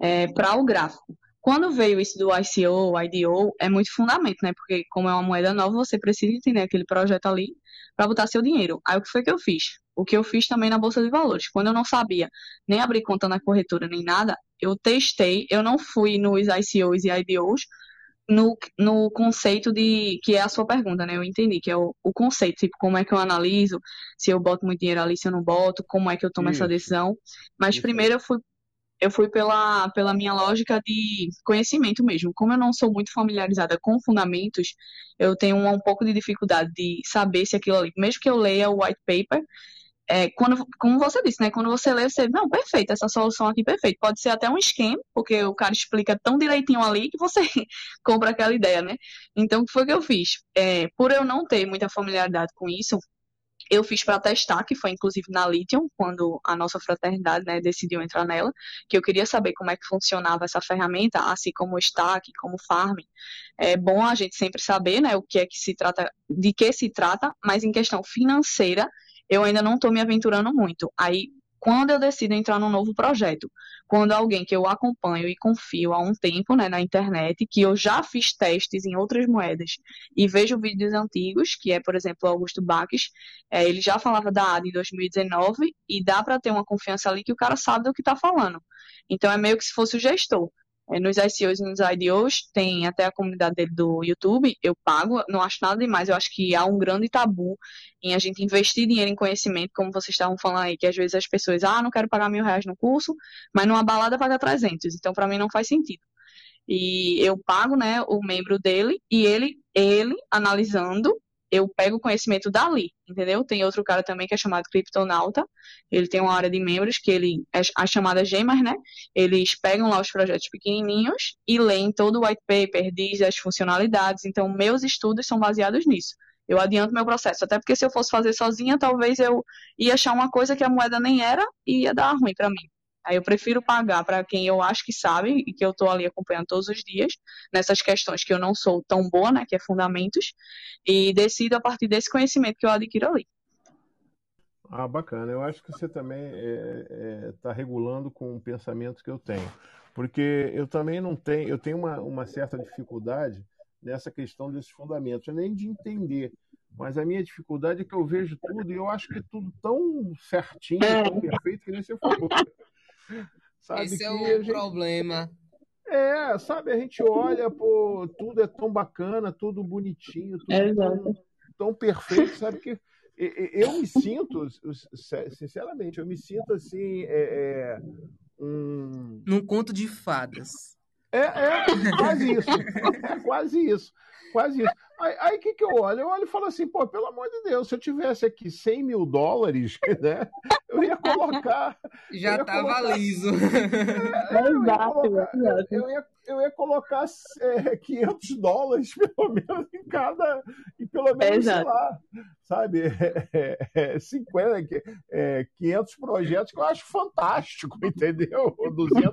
É, para o gráfico. Quando veio isso do ICO, IDO, é muito fundamento, né? Porque como é uma moeda nova, você precisa entender aquele projeto ali para botar seu dinheiro. Aí o que foi que eu fiz? O que eu fiz também na Bolsa de Valores. Quando eu não sabia nem abrir conta na corretora nem nada, eu testei, eu não fui nos ICOs e IDOs no, no conceito de. que é a sua pergunta, né? Eu entendi, que é o, o conceito, tipo, como é que eu analiso, se eu boto muito dinheiro ali, se eu não boto, como é que eu tomo essa decisão. Mas primeiro eu fui eu fui pela, pela minha lógica de conhecimento mesmo. Como eu não sou muito familiarizada com fundamentos, eu tenho um, um pouco de dificuldade de saber se aquilo ali, mesmo que eu leia o white paper, é, quando, como você disse, né? Quando você lê, você, não, perfeito, essa solução aqui, perfeito. Pode ser até um esquema, porque o cara explica tão direitinho ali que você compra aquela ideia, né? Então, o que foi que eu fiz? É, por eu não ter muita familiaridade com isso, eu fiz para testar, que foi inclusive na Lithium, quando a nossa fraternidade né, decidiu entrar nela, que eu queria saber como é que funcionava essa ferramenta, assim como o Stack, como o Farm. É bom a gente sempre saber né, o que é que se trata, de que se trata, mas em questão financeira, eu ainda não estou me aventurando muito. Aí, quando eu decido entrar num novo projeto, quando alguém que eu acompanho e confio há um tempo né, na internet, que eu já fiz testes em outras moedas e vejo vídeos antigos, que é, por exemplo, Augusto Baques, é, ele já falava da ADA em 2019 e dá para ter uma confiança ali que o cara sabe do que está falando. Então é meio que se fosse o gestor. É, nos ICOs e nos IDOs, tem até a comunidade do YouTube, eu pago, não acho nada demais, eu acho que há um grande tabu em a gente investir dinheiro em conhecimento, como vocês estavam falando aí, que às vezes as pessoas, ah, não quero pagar mil reais no curso, mas numa balada paga 300, então para mim não faz sentido. E eu pago, né, o membro dele, e ele, ele analisando eu pego o conhecimento dali, entendeu? Tem outro cara também que é chamado Criptonauta, ele tem uma área de membros que ele, é a chamada Gemas, né? Eles pegam lá os projetos pequenininhos e leem todo o white paper, diz as funcionalidades, então meus estudos são baseados nisso. Eu adianto meu processo, até porque se eu fosse fazer sozinha, talvez eu ia achar uma coisa que a moeda nem era e ia dar ruim para mim. Aí eu prefiro pagar para quem eu acho que sabe e que eu estou ali acompanhando todos os dias, nessas questões que eu não sou tão boa, né, que é fundamentos, e decido a partir desse conhecimento que eu adquiro ali. Ah, bacana. Eu acho que você também está é, é, tá regulando com o pensamento que eu tenho. Porque eu também não tenho, eu tenho uma, uma certa dificuldade nessa questão desses fundamentos, nem de entender. Mas a minha dificuldade é que eu vejo tudo e eu acho que tudo tão certinho, é. tão perfeito, que nem você falou. Sabe Esse é o gente... problema. É, sabe, a gente olha, pô, tudo é tão bacana, tudo bonitinho, tudo é tão, tão perfeito, sabe que eu me sinto, sinceramente, eu me sinto assim, é, é, um... Num conto de fadas. É, é quase isso. É quase isso. Quase isso. Aí o que, que eu olho? Eu olho e falo assim, pô, pelo amor de Deus, se eu tivesse aqui 100 mil dólares, né, eu ia colocar. Já ia tava colocar, liso. É, eu, ia colocar, eu, ia, eu ia colocar é, 500 dólares, pelo menos, em cada. E pelo menos, é, sei lá, sabe, é, é, 50, é, 500 projetos que eu acho fantástico, entendeu? 200,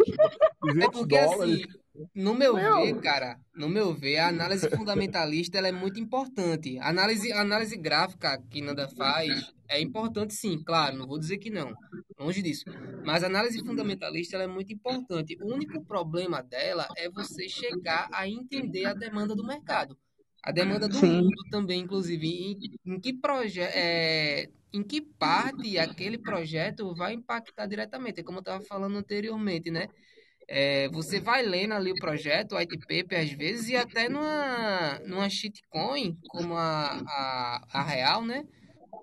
200 é porque, dólares. Assim, no meu, meu, ver, cara, no meu ver, a análise fundamentalista ela é muito importante. Análise, análise gráfica que Nanda faz é importante sim, claro, não vou dizer que não, longe disso. Mas a análise fundamentalista ela é muito importante. O único problema dela é você chegar a entender a demanda do mercado. A demanda do sim. mundo também, inclusive, em, em que projeto. É, em que parte aquele projeto vai impactar diretamente, como eu estava falando anteriormente, né? É, você vai lendo ali o projeto, o white paper às vezes, e até numa, numa shitcoin, como a, a, a Real, né?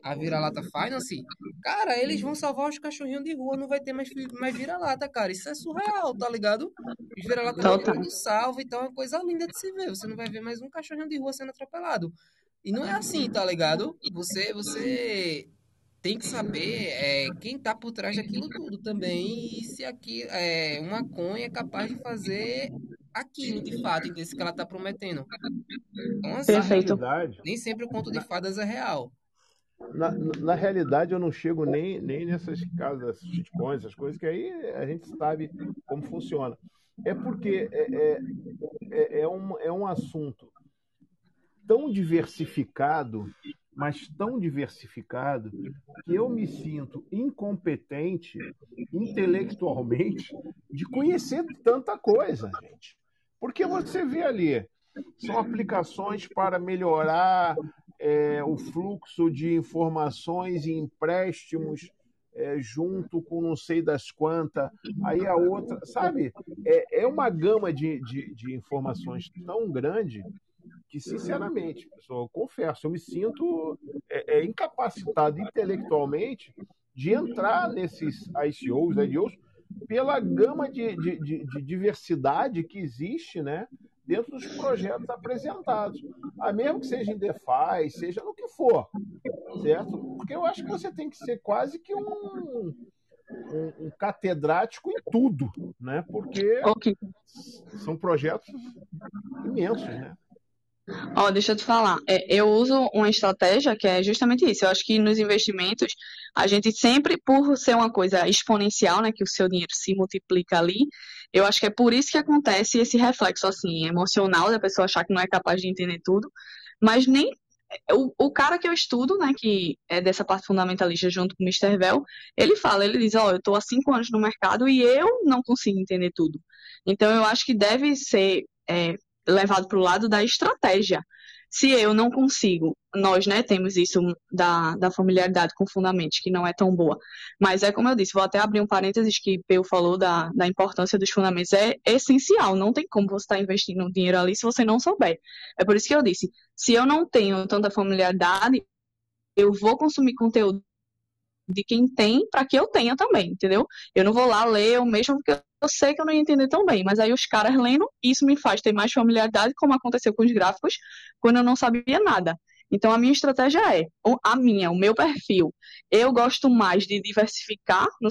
A Vira-Lata Finance, cara, eles vão salvar os cachorrinhos de rua, não vai ter mais, mais vira-lata, cara. Isso é surreal, tá ligado? Os vira-lata então, salvo, então é coisa linda de se ver. Você não vai ver mais um cachorrinho de rua sendo atropelado. E não é assim, tá ligado? Você, você tem que saber é, quem está por trás daquilo tudo também e se aqui é, uma coin é capaz de fazer aquilo de fato, entendeu? que ela está prometendo. Então, assim, Perfeito. Nem sempre o conto de fadas é real. Na, na realidade, eu não chego nem, nem nessas casas, shitcoins, essas coisas, que aí a gente sabe como funciona. É porque é, é, é, é um, é um assunto tão diversificado mas tão diversificado que eu me sinto incompetente intelectualmente de conhecer tanta coisa, gente. Porque você vê ali, são aplicações para melhorar é, o fluxo de informações e empréstimos é, junto com não sei das quantas, aí a outra, sabe? É, é uma gama de, de, de informações tão grande que, sinceramente, pessoal, eu confesso, eu me sinto é, é, incapacitado intelectualmente de entrar nesses ICOs, IDOs, pela gama de, de, de, de, diversidade que existe né, dentro dos projetos apresentados. A mesmo que seja em DeFi, seja no que for, certo? Porque eu acho que você tem que ser quase que um, um, um catedrático em tudo, né? Porque okay. são projetos imensos, né? Ó, deixa eu te falar. É, eu uso uma estratégia que é justamente isso. Eu acho que nos investimentos, a gente sempre, por ser uma coisa exponencial, né, que o seu dinheiro se multiplica ali, eu acho que é por isso que acontece esse reflexo, assim, emocional da pessoa achar que não é capaz de entender tudo. Mas nem. O, o cara que eu estudo, né, que é dessa parte fundamentalista junto com o Mr. Bell, ele fala, ele diz, ó, oh, eu estou há cinco anos no mercado e eu não consigo entender tudo. Então, eu acho que deve ser é, levado para o lado da estratégia. Se eu não consigo, nós né, temos isso da, da familiaridade com fundamentos, que não é tão boa. Mas é como eu disse, vou até abrir um parênteses que Peu falou da, da importância dos fundamentos. É essencial, não tem como você estar tá investindo dinheiro ali se você não souber. É por isso que eu disse, se eu não tenho tanta familiaridade, eu vou consumir conteúdo de quem tem para que eu tenha também, entendeu? Eu não vou lá ler o mesmo porque eu sei que eu não ia entender tão bem, mas aí os caras lendo, isso me faz ter mais familiaridade, como aconteceu com os gráficos, quando eu não sabia nada. Então a minha estratégia é, a minha, o meu perfil, eu gosto mais de diversificar no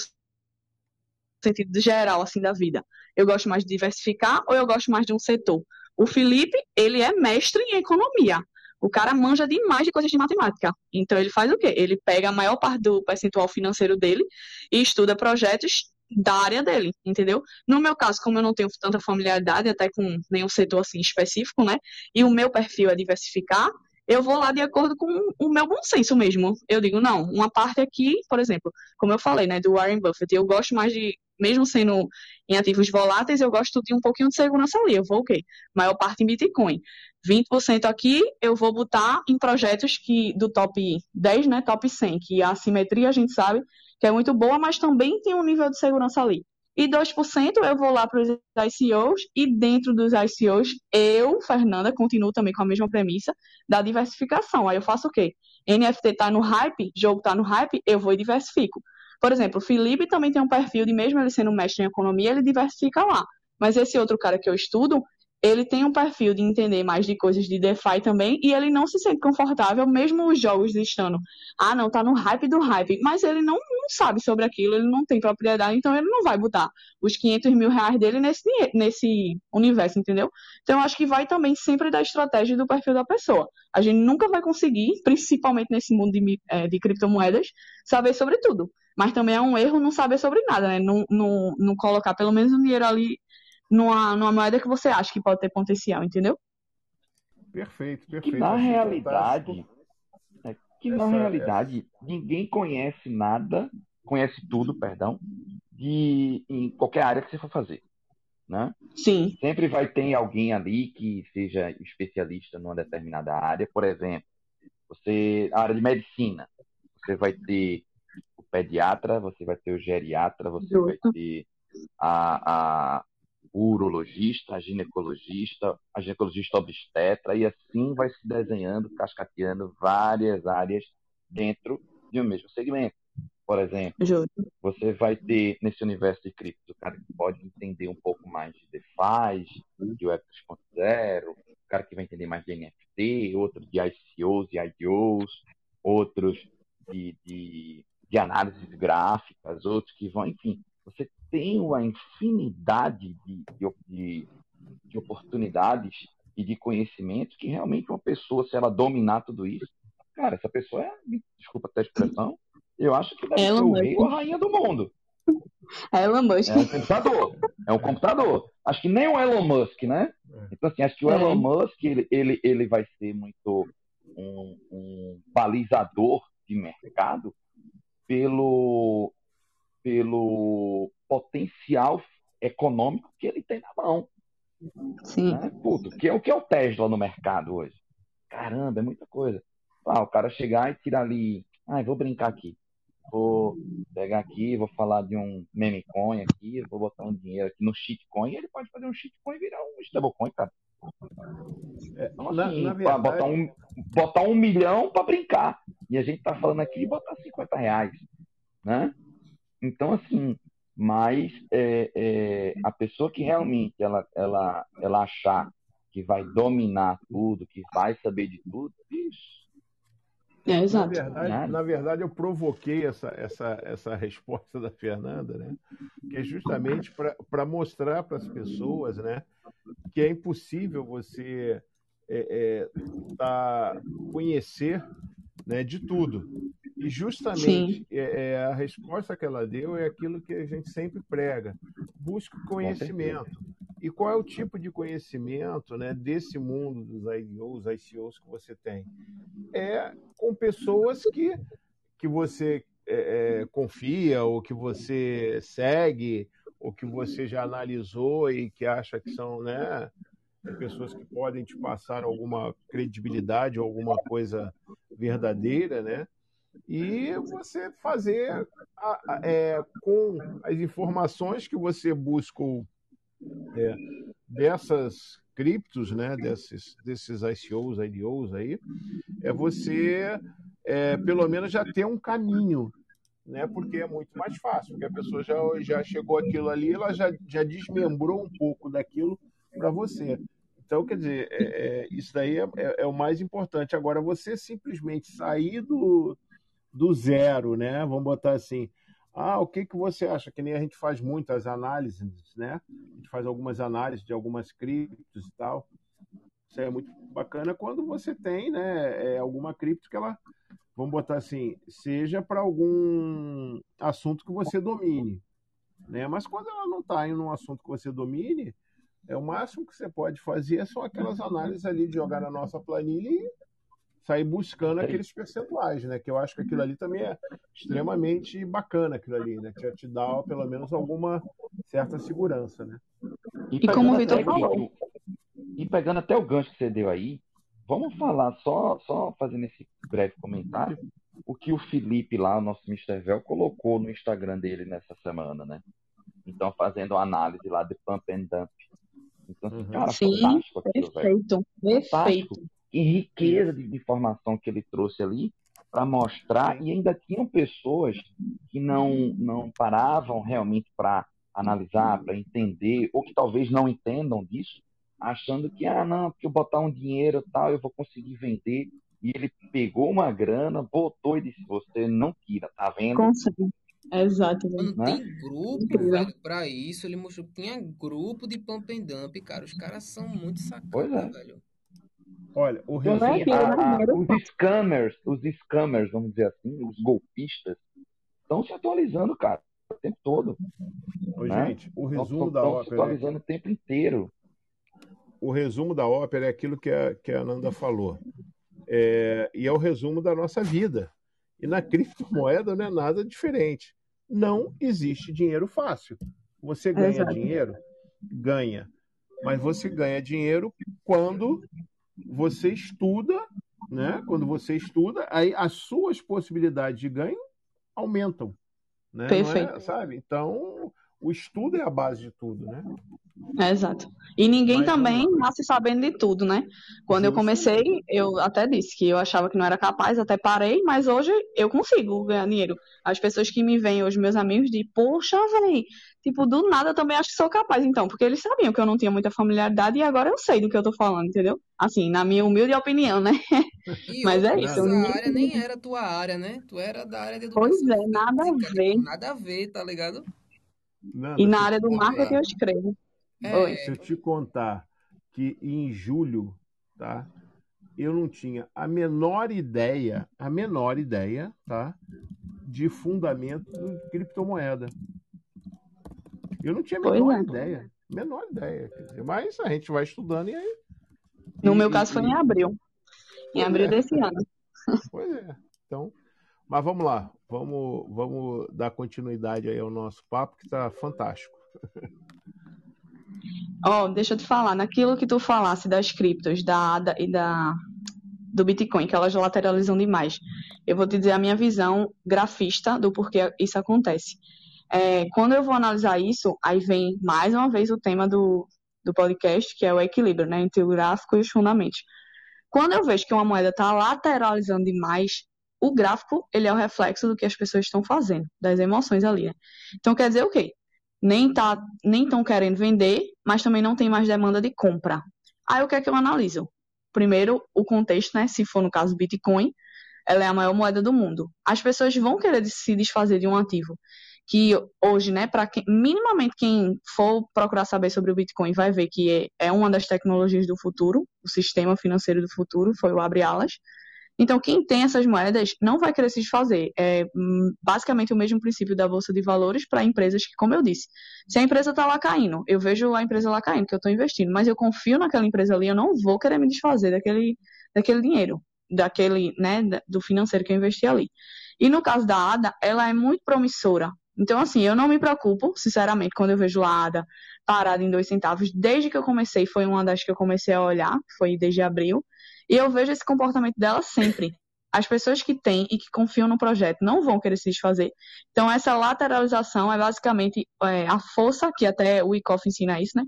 sentido geral assim da vida. Eu gosto mais de diversificar ou eu gosto mais de um setor? O Felipe, ele é mestre em economia. O cara manja demais de coisas de matemática. Então ele faz o quê? Ele pega a maior parte do percentual financeiro dele e estuda projetos da área dele, entendeu? No meu caso, como eu não tenho tanta familiaridade até com nenhum setor assim específico, né? E o meu perfil é diversificar, eu vou lá de acordo com o meu bom senso mesmo. Eu digo, não, uma parte aqui, por exemplo, como eu falei, né, do Warren Buffett, eu gosto mais de, mesmo sendo em ativos voláteis, eu gosto de um pouquinho de segurança ali. Eu vou o quê? Maior parte em Bitcoin. 20% aqui eu vou botar em projetos que do top 10, né, top 100, que a assimetria a gente sabe que é muito boa, mas também tem um nível de segurança ali. E 2% eu vou lá para os ICOs e dentro dos ICOs eu, Fernanda, continuo também com a mesma premissa da diversificação. Aí eu faço o quê? NFT está no hype, jogo está no hype, eu vou e diversifico. Por exemplo, o Felipe também tem um perfil de mesmo ele sendo mestre em economia, ele diversifica lá. Mas esse outro cara que eu estudo, ele tem um perfil de entender mais de coisas de DeFi também, e ele não se sente confortável, mesmo os jogos estando, ah, não, tá no hype do hype, mas ele não, não sabe sobre aquilo, ele não tem propriedade, então ele não vai botar os 500 mil reais dele nesse, nesse universo, entendeu? Então eu acho que vai também sempre da estratégia do perfil da pessoa. A gente nunca vai conseguir, principalmente nesse mundo de, é, de criptomoedas, saber sobre tudo. Mas também é um erro não saber sobre nada, né? Não, não, não colocar pelo menos um dinheiro ali numa, numa moeda que você acha que pode ter potencial, entendeu? Perfeito, perfeito. Que na realidade, é, que na realidade essa... ninguém conhece nada, conhece tudo, perdão, de em qualquer área que você for fazer, né? Sim. Sempre vai ter alguém ali que seja especialista numa determinada área, por exemplo, você a área de medicina, você vai ter o pediatra, você vai ter o geriatra, você Justo. vai ter a, a urologista, a ginecologista, a ginecologista obstetra, e assim vai se desenhando, cascateando várias áreas dentro de um mesmo segmento. Por exemplo, você vai ter nesse universo de cripto o cara que pode entender um pouco mais de DeFi, de Web 3.0, o cara que vai entender mais de NFT, outro de ICOs e IDOs, outros de, de, de análises gráficas, outros que vão, enfim, você tem uma infinidade de, de, de, oportunidades e de conhecimento que realmente uma pessoa, se ela dominar tudo isso, cara, essa pessoa é, desculpa até a expressão, eu acho que deve Elon ser o rei ou a rainha do mundo. Elon Musk. É um computador. É um computador. Acho que nem o Elon Musk, né? Então, assim, acho que o é. Elon Musk, ele, ele, ele vai ser muito um, um balizador de mercado pelo, pelo potencial econômico que ele tem na mão. Sim. Né? Puto, que é o que é o Tesla no mercado hoje. Caramba, é muita coisa. Ah, o cara chegar e tirar ali. Ah, vou brincar aqui. Vou pegar aqui, vou falar de um meme coin aqui, vou botar um dinheiro aqui no shitcoin, ele pode fazer um shitcoin e virar um stablecoin, cara. É, então, assim, na, na verdade... botar, um, botar um milhão para brincar. E a gente tá falando aqui de botar 50 reais. Né? Então, assim, mas é, é, a pessoa que realmente ela, ela, ela achar que vai dominar tudo, que vai saber de tudo, isso. É, exato. Na verdade, na verdade, eu provoquei essa, essa, essa resposta da Fernanda, né? Que é justamente para mostrar para as pessoas, né? Que é impossível você é, é, tá, conhecer né, de tudo. E justamente é, é, a resposta que ela deu é aquilo que a gente sempre prega: busque conhecimento. E qual é o tipo de conhecimento né, desse mundo dos IDOs, ICOs que você tem? É com pessoas que, que você é, é, confia, ou que você segue, ou que você já analisou e que acha que são né, pessoas que podem te passar alguma credibilidade, alguma coisa verdadeira, né? E você fazer a, a, é, com as informações que você busca é, dessas criptos, né, desses, desses ICOs, IDOs aí, é você é, pelo menos já ter um caminho, né, porque é muito mais fácil, porque a pessoa já, já chegou aquilo ali, ela já, já desmembrou um pouco daquilo para você. Então, quer dizer, é, é, isso daí é, é, é, o mais importante. Agora, você simplesmente sair do, do zero, né? Vamos botar assim. Ah, o que, que você acha? Que nem a gente faz muitas análises, né? A gente faz algumas análises de algumas criptos e tal. Isso é muito bacana quando você tem, né, é, alguma cripto que ela, vamos botar assim, seja para algum assunto que você domine, né? Mas quando ela não está em um assunto que você domine, é o máximo que você pode fazer são aquelas análises ali de jogar na nossa planilha e sair buscando aqueles percentuais, né? Que eu acho que aquilo ali também é extremamente bacana, aquilo ali, né? Que te dá pelo menos alguma certa segurança, né? E, e como o Vitor falou. E pegando até o gancho que você deu aí, vamos falar só, só fazendo esse breve comentário, o que o Felipe lá, o nosso Mr. Vel, colocou no Instagram dele nessa semana, né? Então, fazendo análise lá de pump and dump. Então, assim, uhum. cara, Sim, fantástico aquilo, perfeito, velho. perfeito. Que riqueza de informação que ele trouxe ali para mostrar, e ainda tinham pessoas que não, não paravam realmente para analisar, para entender, ou que talvez não entendam disso, achando que, ah, não, porque eu botar um dinheiro tal, eu vou conseguir vender. E ele pegou uma grana, botou e disse: Você não tira, tá vendo? Consegue. Exato. Mano, né? tem grupo, velho, pra isso. Ele mostrou que tinha grupo de pump and dump, cara. Os caras são muito sacados, é. velho. Olha, o então, assim, a, a, os scammers, os scammers, vamos dizer assim, os golpistas, estão se atualizando, cara, o tempo todo. Ô, né? Gente, o resumo tão, da tão ópera. Se atualizando o tempo inteiro. O resumo da ópera é aquilo que a, que a Nanda falou. É, e é o resumo da nossa vida. E na criptomoeda não é nada diferente. Não existe dinheiro fácil. Você ganha Exato. dinheiro? Ganha. Mas você ganha dinheiro quando você estuda, né? Quando você estuda, aí as suas possibilidades de ganho aumentam. Né? Perfeito. É, sabe? Então, o estudo é a base de tudo, né? É, exato. E ninguém Mas, também nasce sabendo de tudo, né? Quando Justo. eu comecei, eu até disse que eu achava que não era capaz, até parei, mas hoje eu consigo ganhar dinheiro. As pessoas que me veem hoje, meus amigos, de poxa, velho, tipo, do nada eu também acho que sou capaz, então, porque eles sabiam que eu não tinha muita familiaridade e agora eu sei do que eu tô falando, entendeu? Assim, na minha humilde opinião, né? E Mas é isso. Essa área nem era tua área, né? Tu era da área de educação. Pois é, nada a ver. Nada a ver, tá ligado? E na área do marketing eu escrevo. É... Se eu te contar que em julho, tá? Eu não tinha a menor ideia, a menor ideia, tá? De fundamento de criptomoeda. Eu não tinha a menor é. ideia. Menor ideia. Dizer, mas a gente vai estudando e aí. No e, meu caso foi em abril. Em abril é. desse ano. Pois é. Então, mas vamos lá. Vamos, vamos dar continuidade aí ao nosso papo, que está fantástico. Ó, oh, deixa eu te falar, naquilo que tu falasse das criptos, da ADA e da do Bitcoin, que elas lateralizam demais. Eu vou te dizer a minha visão grafista do porquê isso acontece. É, quando eu vou analisar isso, aí vem mais uma vez o tema do, do podcast, que é o equilíbrio, né, entre o gráfico e os fundamentos. Quando eu vejo que uma moeda está lateralizando demais, o gráfico ele é o reflexo do que as pessoas estão fazendo, das emoções ali. Né? Então quer dizer o quê? Nem tá, nem estão querendo vender, mas também não tem mais demanda de compra. Aí o que é que eu analiso? Primeiro, o contexto, né? Se for no caso Bitcoin, ela é a maior moeda do mundo. As pessoas vão querer se desfazer de um ativo que hoje, né, para minimamente quem for procurar saber sobre o Bitcoin vai ver que é, é uma das tecnologias do futuro, o sistema financeiro do futuro foi o abre alas. Então, quem tem essas moedas não vai querer se desfazer. É hum, basicamente o mesmo princípio da bolsa de valores para empresas que, como eu disse, se a empresa está lá caindo, eu vejo a empresa lá caindo, que eu estou investindo, mas eu confio naquela empresa ali, eu não vou querer me desfazer daquele, daquele dinheiro, daquele, né, do financeiro que eu investi ali. E no caso da ADA, ela é muito promissora. Então, assim, eu não me preocupo, sinceramente, quando eu vejo a ADA parada em dois centavos. Desde que eu comecei, foi uma das que eu comecei a olhar, foi desde abril. E eu vejo esse comportamento dela sempre. As pessoas que têm e que confiam no projeto não vão querer se desfazer. Então, essa lateralização é basicamente é, a força, que até o Wyckoff ensina isso, né?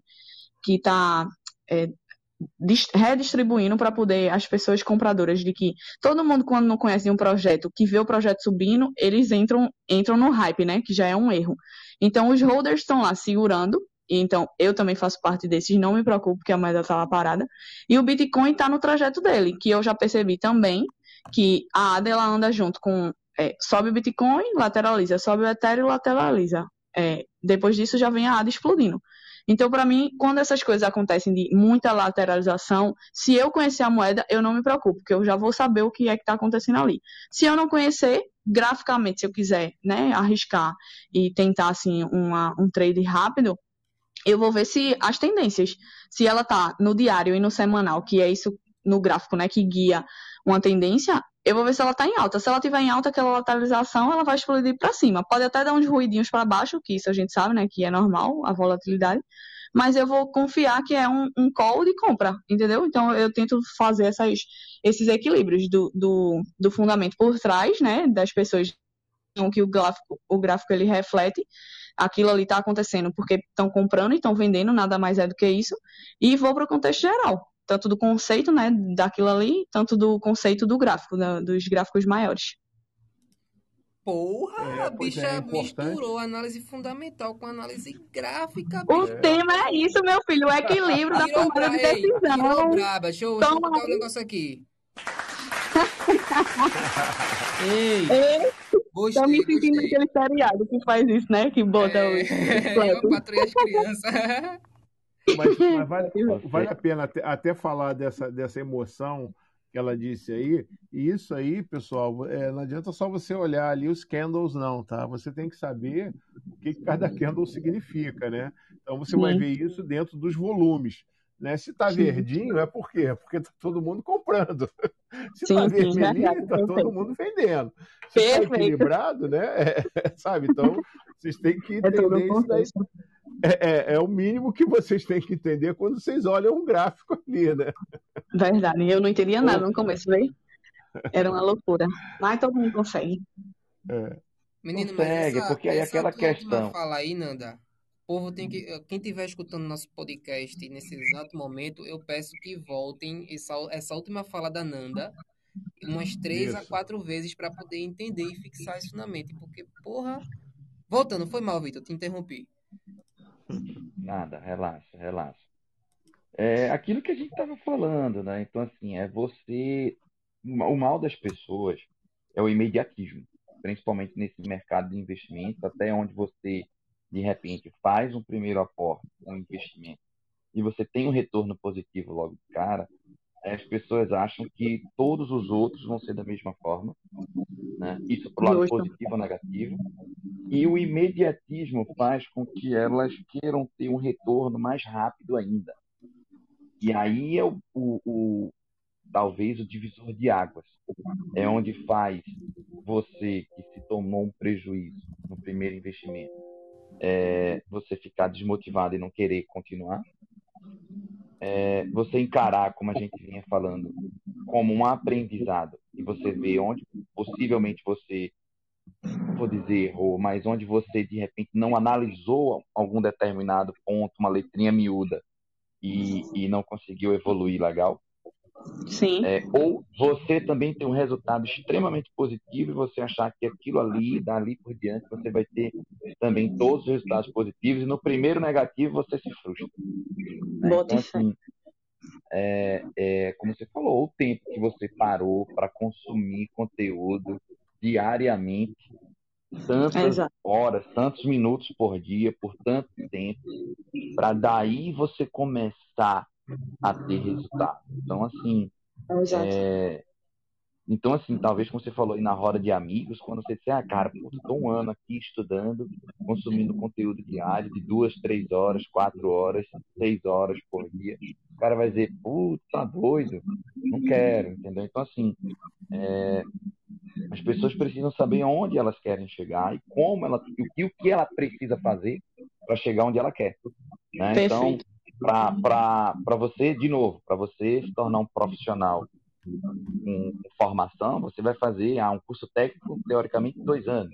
Que está é, redistribuindo para poder as pessoas compradoras de que todo mundo quando não conhece um projeto, que vê o projeto subindo, eles entram entram no hype, né, que já é um erro. Então os holders estão lá segurando então, eu também faço parte desses, não me preocupo que a moeda está lá parada. E o Bitcoin está no trajeto dele, que eu já percebi também que a ADA ela anda junto com. É, sobe o Bitcoin, lateraliza, sobe o Ethereum, lateraliza. É, depois disso já vem a ADA explodindo. Então, para mim, quando essas coisas acontecem de muita lateralização, se eu conhecer a moeda, eu não me preocupo, porque eu já vou saber o que é que está acontecendo ali. Se eu não conhecer, graficamente, se eu quiser né, arriscar e tentar assim uma, um trade rápido, eu vou ver se as tendências, se ela tá no diário e no semanal, que é isso no gráfico, né, que guia uma tendência, eu vou ver se ela está em alta. Se ela estiver em alta, aquela lateralização, ela vai explodir para cima. Pode até dar uns ruidinhos para baixo, que isso a gente sabe, né, que é normal, a volatilidade. Mas eu vou confiar que é um, um call de compra, entendeu? Então eu tento fazer essas, esses equilíbrios do, do, do fundamento por trás, né, das pessoas que o gráfico, o gráfico ele reflete, aquilo ali está acontecendo porque estão comprando e estão vendendo, nada mais é do que isso, e vou para o contexto geral tanto do conceito, né, daquilo ali, tanto do conceito do gráfico, né, dos gráficos maiores. Porra, é, a bicha é misturou análise fundamental com análise gráfica. O bicho. tema é isso, meu filho, o equilíbrio da tomada de decisão. Tirou braba. Deixa eu, deixa eu botar um negócio aqui. Ei, Ei gostei, tô me sentindo gostei. naquele seriado que faz isso, né? Que bota é, os... Eu patrulho as crianças. Mas, mas vale, vale, a pena até, até, falar dessa, dessa emoção que ela disse aí. E isso aí, pessoal, é, não adianta só você olhar ali os candles, não, tá? Você tem que saber o que, que cada candle significa, né? Então você Sim. vai ver isso dentro dos volumes. Né? Se está verdinho, é por quê? Porque está todo mundo comprando. Se está vermelhinho, está todo mundo vendendo. Se está equilibrado, né? É, sabe? Então, vocês têm que é entender é isso daí. É, é, é, o mínimo que vocês têm que entender quando vocês olham um gráfico ali, né? Verdade, eu não entendia nada no começo, veio. Era uma loucura. Mas todo mundo consegue. É. Menino, consegue, essa, porque aí aquela questão. Fala aí, Nanda. O povo tem que. Quem estiver escutando nosso podcast nesse exato momento, eu peço que voltem essa, essa última fala da Nanda umas três isso. a quatro vezes para poder entender e fixar isso na mente. Porque, porra. Voltando, foi mal, Vitor, te interrompi. Nada, relaxa, relaxa. É aquilo que a gente estava falando, né? Então, assim, é você. O mal das pessoas é o imediatismo, principalmente nesse mercado de investimentos, até onde você, de repente, faz um primeiro aporte, um investimento, e você tem um retorno positivo logo de cara, as pessoas acham que todos os outros vão ser da mesma forma. Né? Isso para o lado positivo ou negativo. E o imediatismo faz com que elas queiram ter um retorno mais rápido ainda. E aí é o, o, o talvez o divisor de águas. É onde faz você que se tomou um prejuízo no primeiro investimento, é, você ficar desmotivado e não querer continuar é, você encarar, como a gente vinha falando, como um aprendizado e você vê onde possivelmente você, vou dizer, errou, mas onde você de repente não analisou algum determinado ponto, uma letrinha miúda e, e não conseguiu evoluir legal. Sim. É, ou você também tem um resultado extremamente positivo e você achar que aquilo ali, dali por diante, você vai ter também todos os resultados positivos e no primeiro negativo você se frustra. Né? Então, assim, é, é, como você falou, o tempo que você parou para consumir conteúdo diariamente, tantas Exato. horas, tantos minutos por dia, por tanto tempo, para daí você começar a ter resultado. Então, assim, é, então, assim, talvez como você falou aí na roda de amigos, quando você disser, ah, cara, eu tô um ano aqui estudando, consumindo conteúdo diário de duas, três horas, quatro horas, seis horas por dia, o cara vai dizer, putz, tá doido, não quero, entendeu? Então, assim, é, as pessoas precisam saber onde elas querem chegar e como ela, e o que ela precisa fazer para chegar onde ela quer. Né? Então, para você, de novo, para você se tornar um profissional em formação, você vai fazer ah, um curso técnico, teoricamente, dois anos.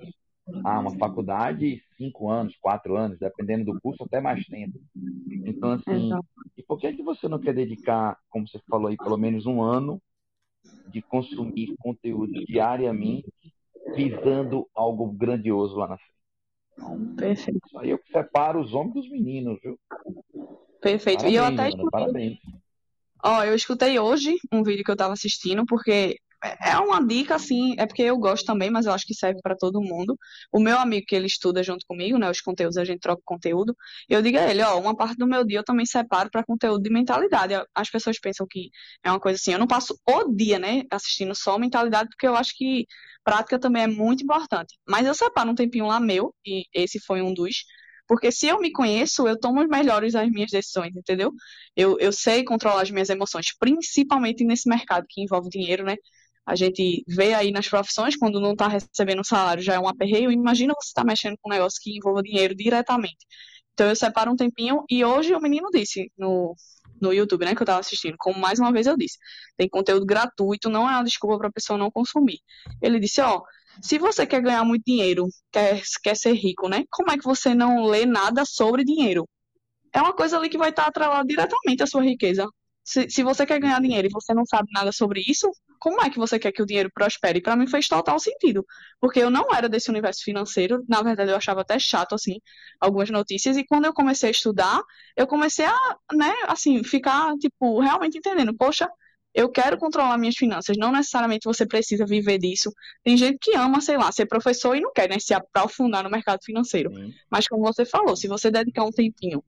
Ah, uma faculdade, cinco anos, quatro anos, dependendo do curso, até mais tempo. Então, assim, e por que, que você não quer dedicar, como você falou aí, pelo menos um ano de consumir conteúdo diariamente, visando algo grandioso lá na frente? Perfeito. Isso aí é o que separa os homens dos meninos, viu? Perfeito. Parabéns, e eu até Ana, parabéns. Ó, eu escutei hoje um vídeo que eu tava assistindo, porque é uma dica, assim, é porque eu gosto também, mas eu acho que serve para todo mundo. O meu amigo que ele estuda junto comigo, né, os conteúdos, a gente troca conteúdo, eu digo a ele, ó, uma parte do meu dia eu também separo para conteúdo de mentalidade. As pessoas pensam que é uma coisa assim, eu não passo o dia, né, assistindo só mentalidade, porque eu acho que prática também é muito importante. Mas eu separo um tempinho lá meu, e esse foi um dos, porque se eu me conheço, eu tomo melhores as minhas decisões, entendeu? Eu, eu sei controlar as minhas emoções, principalmente nesse mercado que envolve dinheiro, né? A gente vê aí nas profissões, quando não está recebendo salário, já é um aperreio. Imagina você estar tá mexendo com um negócio que envolva dinheiro diretamente. Então eu separo um tempinho e hoje o menino disse no, no YouTube, né, que eu estava assistindo, como mais uma vez eu disse, tem conteúdo gratuito, não é uma desculpa para a pessoa não consumir. Ele disse, ó, se você quer ganhar muito dinheiro, quer, quer ser rico, né, como é que você não lê nada sobre dinheiro? É uma coisa ali que vai estar atrelada diretamente à sua riqueza. Se, se você quer ganhar dinheiro e você não sabe nada sobre isso, como é que você quer que o dinheiro prospere? Para mim fez total sentido, porque eu não era desse universo financeiro, na verdade eu achava até chato assim algumas notícias e quando eu comecei a estudar, eu comecei a, né, assim, ficar tipo realmente entendendo, poxa, eu quero controlar minhas finanças, não necessariamente você precisa viver disso. Tem gente que ama, sei lá, ser professor e não quer, né, se aprofundar no mercado financeiro. Sim. Mas como você falou, se você dedicar um tempinho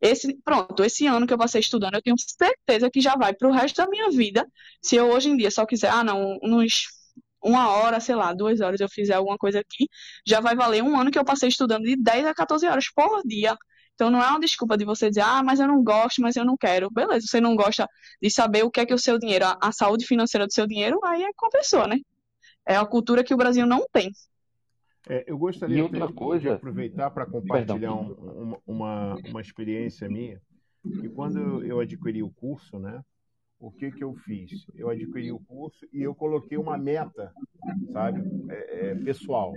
esse, pronto, esse ano que eu passei estudando, eu tenho certeza que já vai para o resto da minha vida. Se eu hoje em dia só quiser, ah, não, uns uma hora, sei lá, duas horas eu fizer alguma coisa aqui, já vai valer um ano que eu passei estudando de 10 a 14 horas por dia. Então não é uma desculpa de você dizer, ah, mas eu não gosto, mas eu não quero. Beleza, você não gosta de saber o que é que o seu dinheiro, a, a saúde financeira do seu dinheiro, aí é com a pessoa, né? É a cultura que o Brasil não tem. É, eu gostaria outra coisa... de aproveitar para compartilhar um, uma, uma experiência minha, que quando eu adquiri o curso, né, o que, que eu fiz? Eu adquiri o curso e eu coloquei uma meta, sabe, é, é, pessoal.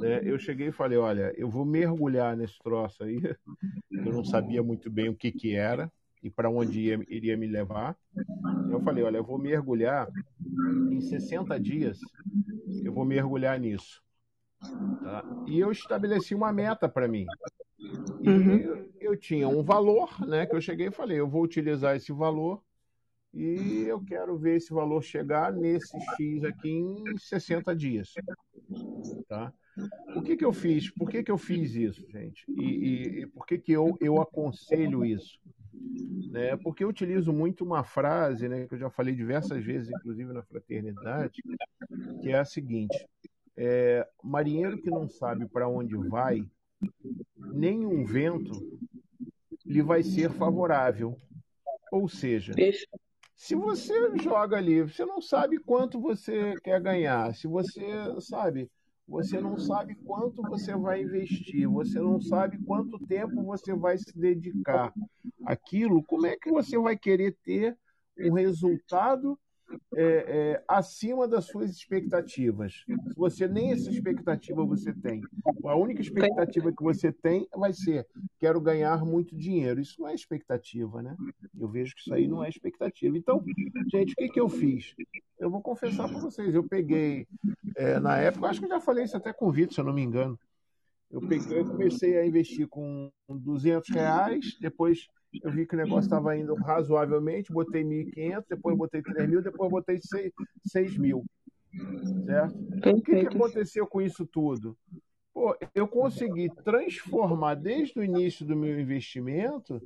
Né? Eu cheguei e falei, olha, eu vou mergulhar nesse troço aí, eu não sabia muito bem o que, que era e para onde ia, iria me levar. Eu falei, olha, eu vou mergulhar em 60 dias, eu vou mergulhar nisso. Tá? E eu estabeleci uma meta para mim. E uhum. eu tinha um valor, né? Que eu cheguei e falei, eu vou utilizar esse valor e eu quero ver esse valor chegar nesse X aqui em 60 dias. Tá? O que, que eu fiz? Por que, que eu fiz isso, gente? E, e, e por que, que eu, eu aconselho isso? Né? Porque eu utilizo muito uma frase, né, que eu já falei diversas vezes, inclusive na fraternidade, que é a seguinte: é, marinheiro que não sabe para onde vai, nenhum vento lhe vai ser favorável. Ou seja, se você joga ali, você não sabe quanto você quer ganhar, se você sabe, você não sabe quanto você vai investir, você não sabe quanto tempo você vai se dedicar àquilo, como é que você vai querer ter um resultado é, é, acima das suas expectativas. Se você nem essa expectativa você tem, a única expectativa que você tem vai ser quero ganhar muito dinheiro. Isso não é expectativa, né? Eu vejo que isso aí não é expectativa. Então, gente, o que, que eu fiz? Eu vou confessar para vocês, eu peguei é, na época, acho que eu já falei isso até com o Vitor, se eu não me engano. Eu peguei, eu comecei a investir com 200 reais, depois eu vi que o negócio estava indo razoavelmente, botei 1.500, depois botei 3.000, depois botei 6 mil. Certo? O que, que aconteceu com isso tudo? Pô, eu consegui transformar desde o início do meu investimento,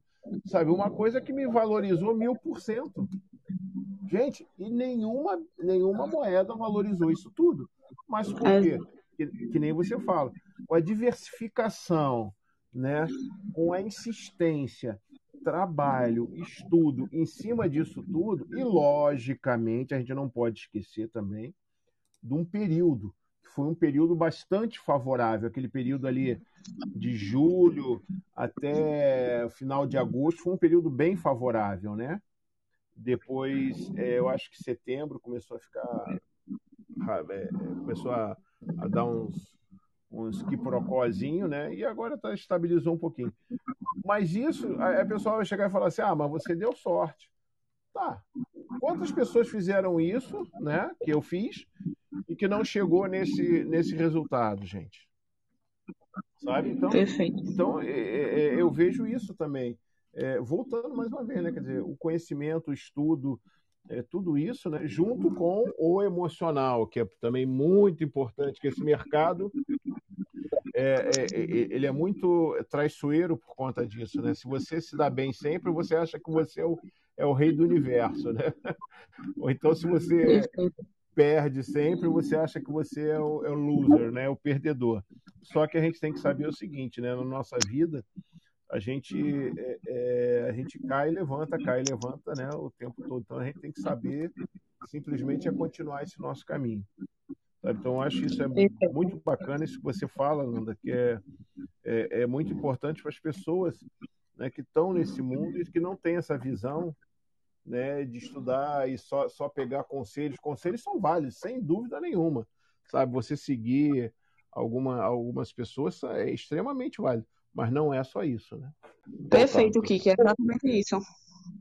sabe, uma coisa que me valorizou mil por cento. Gente, e nenhuma, nenhuma moeda valorizou isso tudo. Mas por quê? Que, que nem você fala. Com a diversificação, né, com a insistência trabalho, estudo em cima disso tudo, e logicamente a gente não pode esquecer também de um período, que foi um período bastante favorável, aquele período ali de julho até o final de agosto, foi um período bem favorável, né? Depois, é, eu acho que setembro começou a ficar. É, começou a, a dar uns, uns quiprocózinho, né? E agora tá, estabilizou um pouquinho. Mas isso, a, a pessoa vai chegar e falar assim: ah, mas você deu sorte. Tá. Quantas pessoas fizeram isso, né? Que eu fiz, e que não chegou nesse, nesse resultado, gente? Sabe? Então, Perfeito. então é, é, é, eu vejo isso também. É, voltando mais uma vez, né? Quer dizer, o conhecimento, o estudo, é, tudo isso, né? Junto com o emocional, que é também muito importante, que esse mercado é, é, é, ele é muito traiçoeiro por conta disso, né? Se você se dá bem sempre, você acha que você é o, é o rei do universo, né? Ou então, se você perde sempre, você acha que você é o, é o loser, né? O perdedor. Só que a gente tem que saber o seguinte, né? Na nossa vida, a gente, é, é, a gente cai e levanta, cai e levanta, né? O tempo todo. Então a gente tem que saber simplesmente é continuar esse nosso caminho. Então, eu acho isso é muito bacana, isso que você fala, Nanda, que é, é, é muito importante para as pessoas né, que estão nesse mundo e que não têm essa visão né, de estudar e só, só pegar conselhos. Conselhos são válidos, sem dúvida nenhuma. Sabe, você seguir alguma, algumas pessoas é extremamente válido, mas não é só isso, né? Perfeito, Kiki, é exatamente isso.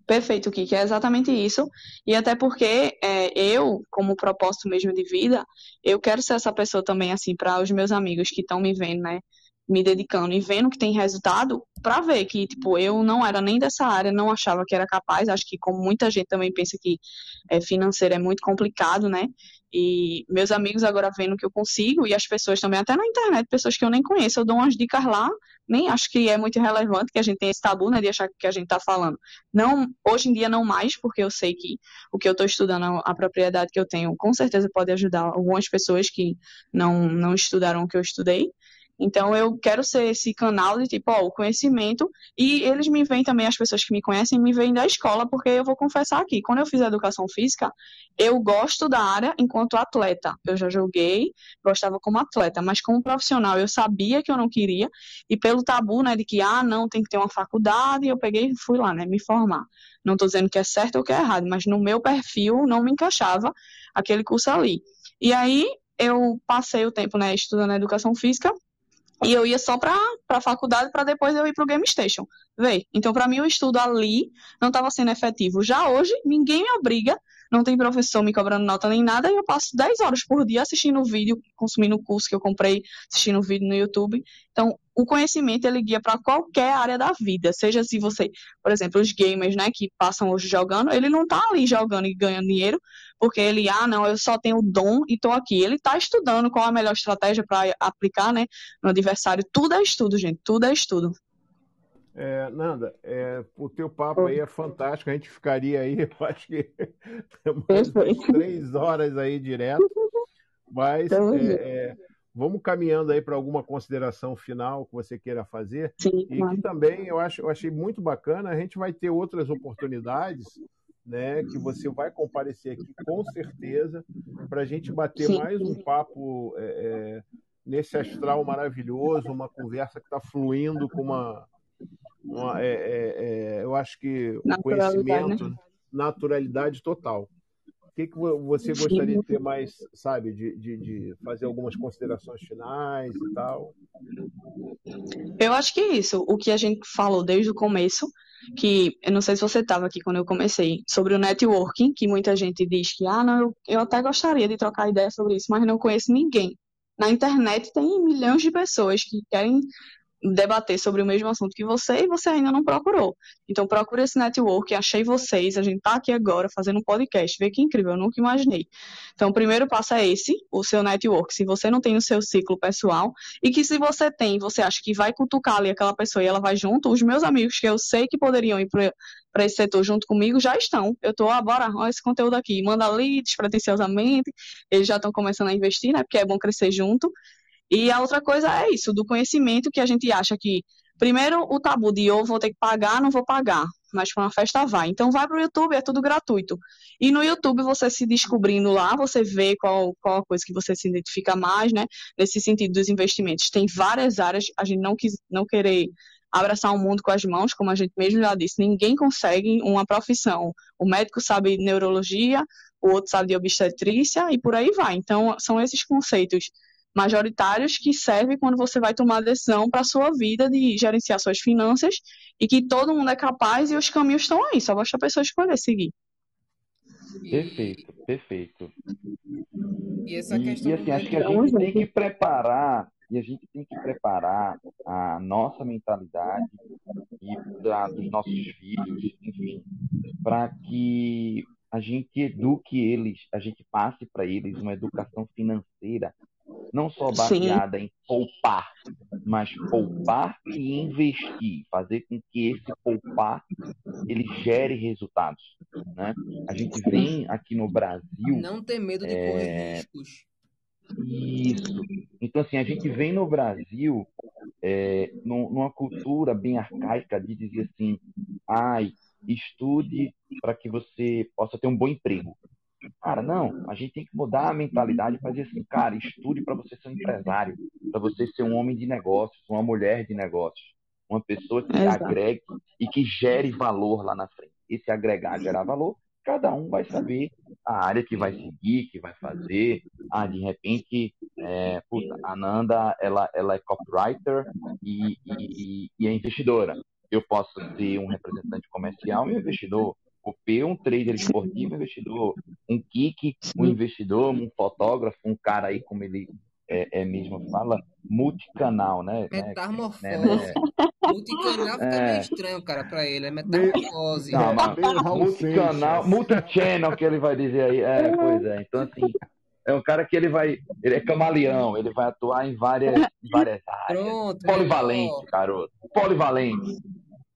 Perfeito, Kiki, é exatamente isso. E até porque é, eu, como propósito mesmo de vida, eu quero ser essa pessoa também, assim, para os meus amigos que estão me vendo, né? Me dedicando e vendo que tem resultado, para ver que, tipo, eu não era nem dessa área, não achava que era capaz. Acho que, como muita gente também pensa que é, financeiro é muito complicado, né? E meus amigos agora vendo que eu consigo, e as pessoas também, até na internet, pessoas que eu nem conheço, eu dou umas dicas lá, nem acho que é muito relevante que a gente tenha esse tabu, né, de achar que a gente está falando. Não, hoje em dia não mais, porque eu sei que o que eu estou estudando, a propriedade que eu tenho, com certeza pode ajudar algumas pessoas que não, não estudaram o que eu estudei, então eu quero ser esse canal de tipo, ó, o conhecimento. E eles me veem também, as pessoas que me conhecem, me veem da escola, porque eu vou confessar aqui, quando eu fiz educação física, eu gosto da área enquanto atleta. Eu já joguei, gostava como atleta, mas como profissional eu sabia que eu não queria, e pelo tabu, né, de que, ah, não, tem que ter uma faculdade, eu peguei e fui lá, né, me formar. Não estou dizendo que é certo ou que é errado, mas no meu perfil não me encaixava aquele curso ali. E aí eu passei o tempo, né, estudando educação física, e eu ia só para a faculdade para depois eu ir para o Game Station. Vê? Então, para mim, o estudo ali não estava sendo efetivo. Já hoje, ninguém me obriga, não tem professor me cobrando nota nem nada, e eu passo 10 horas por dia assistindo vídeo, consumindo o curso que eu comprei, assistindo vídeo no YouTube. Então, o conhecimento ele guia para qualquer área da vida, seja se você, por exemplo, os gamers, né, que passam hoje jogando, ele não está ali jogando e ganhando dinheiro, porque ele, ah, não, eu só tenho dom e estou aqui. Ele está estudando qual a melhor estratégia para aplicar, né, no adversário. Tudo é estudo, gente, tudo é estudo. É, Nanda, é, o teu papo aí é fantástico. A gente ficaria aí, eu acho que mais três horas aí direto. Mas é, é, vamos caminhando aí para alguma consideração final que você queira fazer. Sim, e que também eu, acho, eu achei muito bacana. A gente vai ter outras oportunidades né, que você vai comparecer aqui com certeza para a gente bater Sim. mais um papo é, é, nesse astral maravilhoso, uma conversa que está fluindo com uma uma, é, é, é, eu acho que o conhecimento, né? naturalidade total. O que, que você gostaria de ter mais, sabe, de, de, de, fazer algumas considerações finais e tal? Eu acho que é isso, o que a gente falou desde o começo, que eu não sei se você estava aqui quando eu comecei, sobre o networking, que muita gente diz que, ah, não, eu, eu até gostaria de trocar ideia sobre isso, mas não conheço ninguém. Na internet tem milhões de pessoas que querem debater sobre o mesmo assunto que você e você ainda não procurou. Então procure esse network, achei vocês, a gente está aqui agora fazendo um podcast, vê que incrível, eu nunca imaginei. Então o primeiro passo é esse, o seu network, se você não tem o seu ciclo pessoal, e que se você tem, você acha que vai cutucar ali aquela pessoa e ela vai junto, os meus amigos que eu sei que poderiam ir para esse setor junto comigo já estão. Eu estou, ah, bora, olha esse conteúdo aqui, manda leads pretenciosamente, eles já estão começando a investir, né, porque é bom crescer junto, e a outra coisa é isso, do conhecimento que a gente acha que, primeiro, o tabu de eu vou ter que pagar, não vou pagar, mas para uma festa vai. Então vai para o YouTube, é tudo gratuito. E no YouTube, você se descobrindo lá, você vê qual, qual a coisa que você se identifica mais, né? Nesse sentido dos investimentos. Tem várias áreas, a gente não, quis, não querer abraçar o mundo com as mãos, como a gente mesmo já disse, ninguém consegue uma profissão. O médico sabe neurologia, o outro sabe de obstetrícia e por aí vai. Então, são esses conceitos majoritários que servem quando você vai tomar decisão para a sua vida de gerenciar suas finanças e que todo mundo é capaz e os caminhos estão aí, só basta a pessoa escolher seguir. Perfeito, perfeito. E essa questão e, assim, acho que a gente tem que preparar e a gente tem que preparar a nossa mentalidade e da, dos nossos filhos, enfim, para que a gente eduque eles, a gente passe para eles uma educação financeira não só baseada Sim. em poupar, mas poupar e investir, fazer com que esse poupar ele gere resultados, né? A gente vem aqui no Brasil não ter medo de é... correr riscos. Isso. Então assim a gente vem no Brasil é, numa cultura bem arcaica de dizer assim, ai, estude para que você possa ter um bom emprego. Cara, não, a gente tem que mudar a mentalidade e fazer assim, cara, estude para você ser um empresário, para você ser um homem de negócios, uma mulher de negócios, uma pessoa que Exato. agregue e que gere valor lá na frente. Esse agregar, gerar valor, cada um vai saber a área que vai seguir, que vai fazer. Ah, de repente, é, puta, a Nanda, ela, ela é copywriter e, e, e é investidora. Eu posso ser um representante comercial e um investidor. P, um trader esportivo, um investidor. Um Kik, um investidor. Um fotógrafo, um cara aí, como ele é, é mesmo fala, multicanal, né? Metamorfose. Né, né? Multicanal fica é. meio estranho, cara, pra ele. É metamorfose. Não, mas multicanal, multichannel que ele vai dizer aí. É, pois é. Então, assim, é um cara que ele vai. Ele é camaleão, ele vai atuar em várias, várias áreas. Pronto, Polivalente, garoto. Polivalente.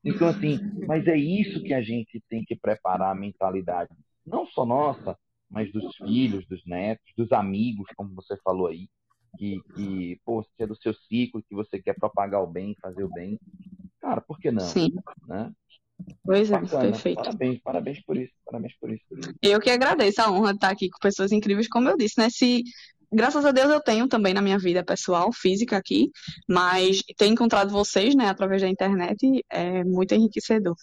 Então, assim, mas é isso que a gente tem que preparar a mentalidade. Não só nossa, mas dos filhos, dos netos, dos amigos, como você falou aí que, que pô, se é do seu ciclo, que você quer propagar o bem, fazer o bem, cara, por que não? Sim. Né? Pois é, Bacana. perfeito. Parabéns, parabéns por isso, parabéns por isso. Eu que agradeço a honra de estar aqui com pessoas incríveis, como eu disse, né? Se graças a Deus eu tenho também na minha vida pessoal, física aqui, mas ter encontrado vocês, né, através da internet é muito enriquecedor.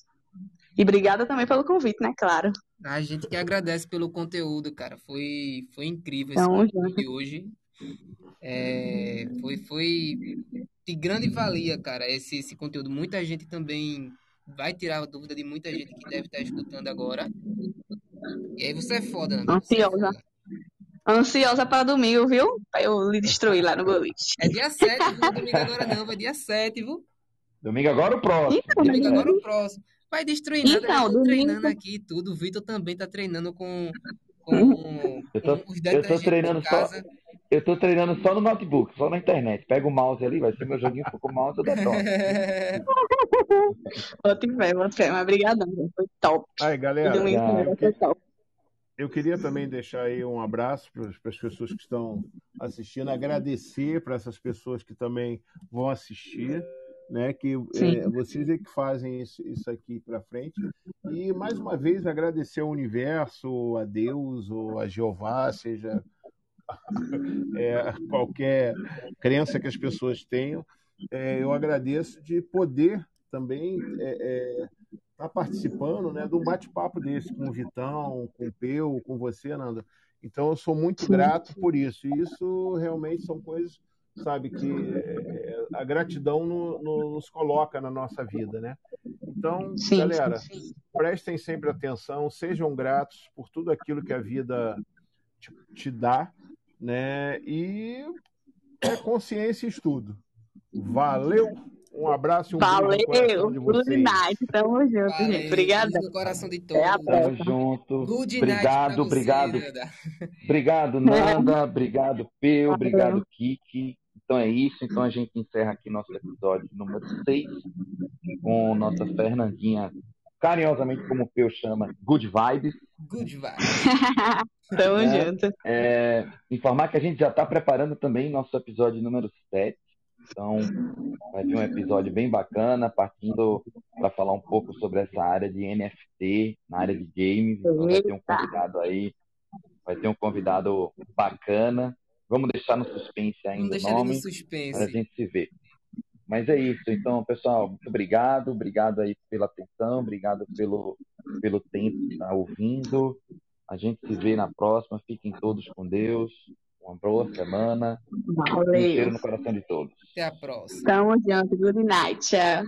E obrigada também pelo convite, né, claro. A gente que agradece pelo conteúdo, cara. Foi, foi incrível esse conteúdo de hoje. É, foi, foi de grande valia, cara, esse, esse conteúdo. Muita gente também vai tirar a dúvida de muita gente que deve estar escutando agora. E aí você é foda, né? Ansiosa. Ansiosa para domingo, viu? Pra eu lhe destruir lá no boliche. É dia 7, não é domingo agora não, vai dia 7, viu? Domingo agora o próximo. Então, domingo agora o próximo. Vai destruir nada, então, eu tô treinando aqui e tudo. O Vitor também tá treinando com, com, eu tô, com os eu tô treinando só eu tô treinando só no notebook, só na internet. Pega o mouse ali, vai ser meu joguinho com o mouse, eu detono. Outro fé, mas obrigadão, foi top. Aí, galera, eu, que... eu queria também deixar aí um abraço para as pessoas que estão assistindo, agradecer para essas pessoas que também vão assistir né? Que é, vocês é que fazem isso, isso aqui para frente. E mais uma vez agradecer ao universo, a Deus ou a Jeová, seja é, qualquer crença que as pessoas tenham, é, eu agradeço de poder também estar é, é, tá participando né, de um bate-papo desse com o Vitão, com o Peu, com você, Nanda. Então, eu sou muito grato por isso. E isso realmente são coisas, sabe, que é, a gratidão no, no, nos coloca na nossa vida, né? Então, sim, galera, sim. prestem sempre atenção, sejam gratos por tudo aquilo que a vida te, te dá, né? E é consciência e estudo. Valeu! Um abraço e um Valeu, beijo no coração de vocês. Good night, tamo junto, Valeu, gente. Obrigada. No coração de todos. É tamo junto. Good obrigado, obrigado. Obrigado, Nanda. Obrigado, Peu. Obrigado, Kiki. Então é isso. Então a gente encerra aqui nosso episódio número 6 com nossa Fernandinha, carinhosamente como o Peu chama, Good Vibes. Good Vibes. Tamo né? junto. É, informar que a gente já está preparando também nosso episódio número 7. Então, vai vir um episódio bem bacana, partindo para falar um pouco sobre essa área de NFT, na área de games. Então, vai ter um convidado aí, vai ter um convidado bacana. Vamos deixar no suspense ainda o nome, para a gente se ver. Mas é isso. Então, pessoal, muito obrigado. Obrigado aí pela atenção, obrigado pelo, pelo tempo que está ouvindo. A gente se vê na próxima. Fiquem todos com Deus. Uma boa semana. Valeu. Um cheiro no coração de todos. Até a próxima. Tamo junto. Good night. Tchau.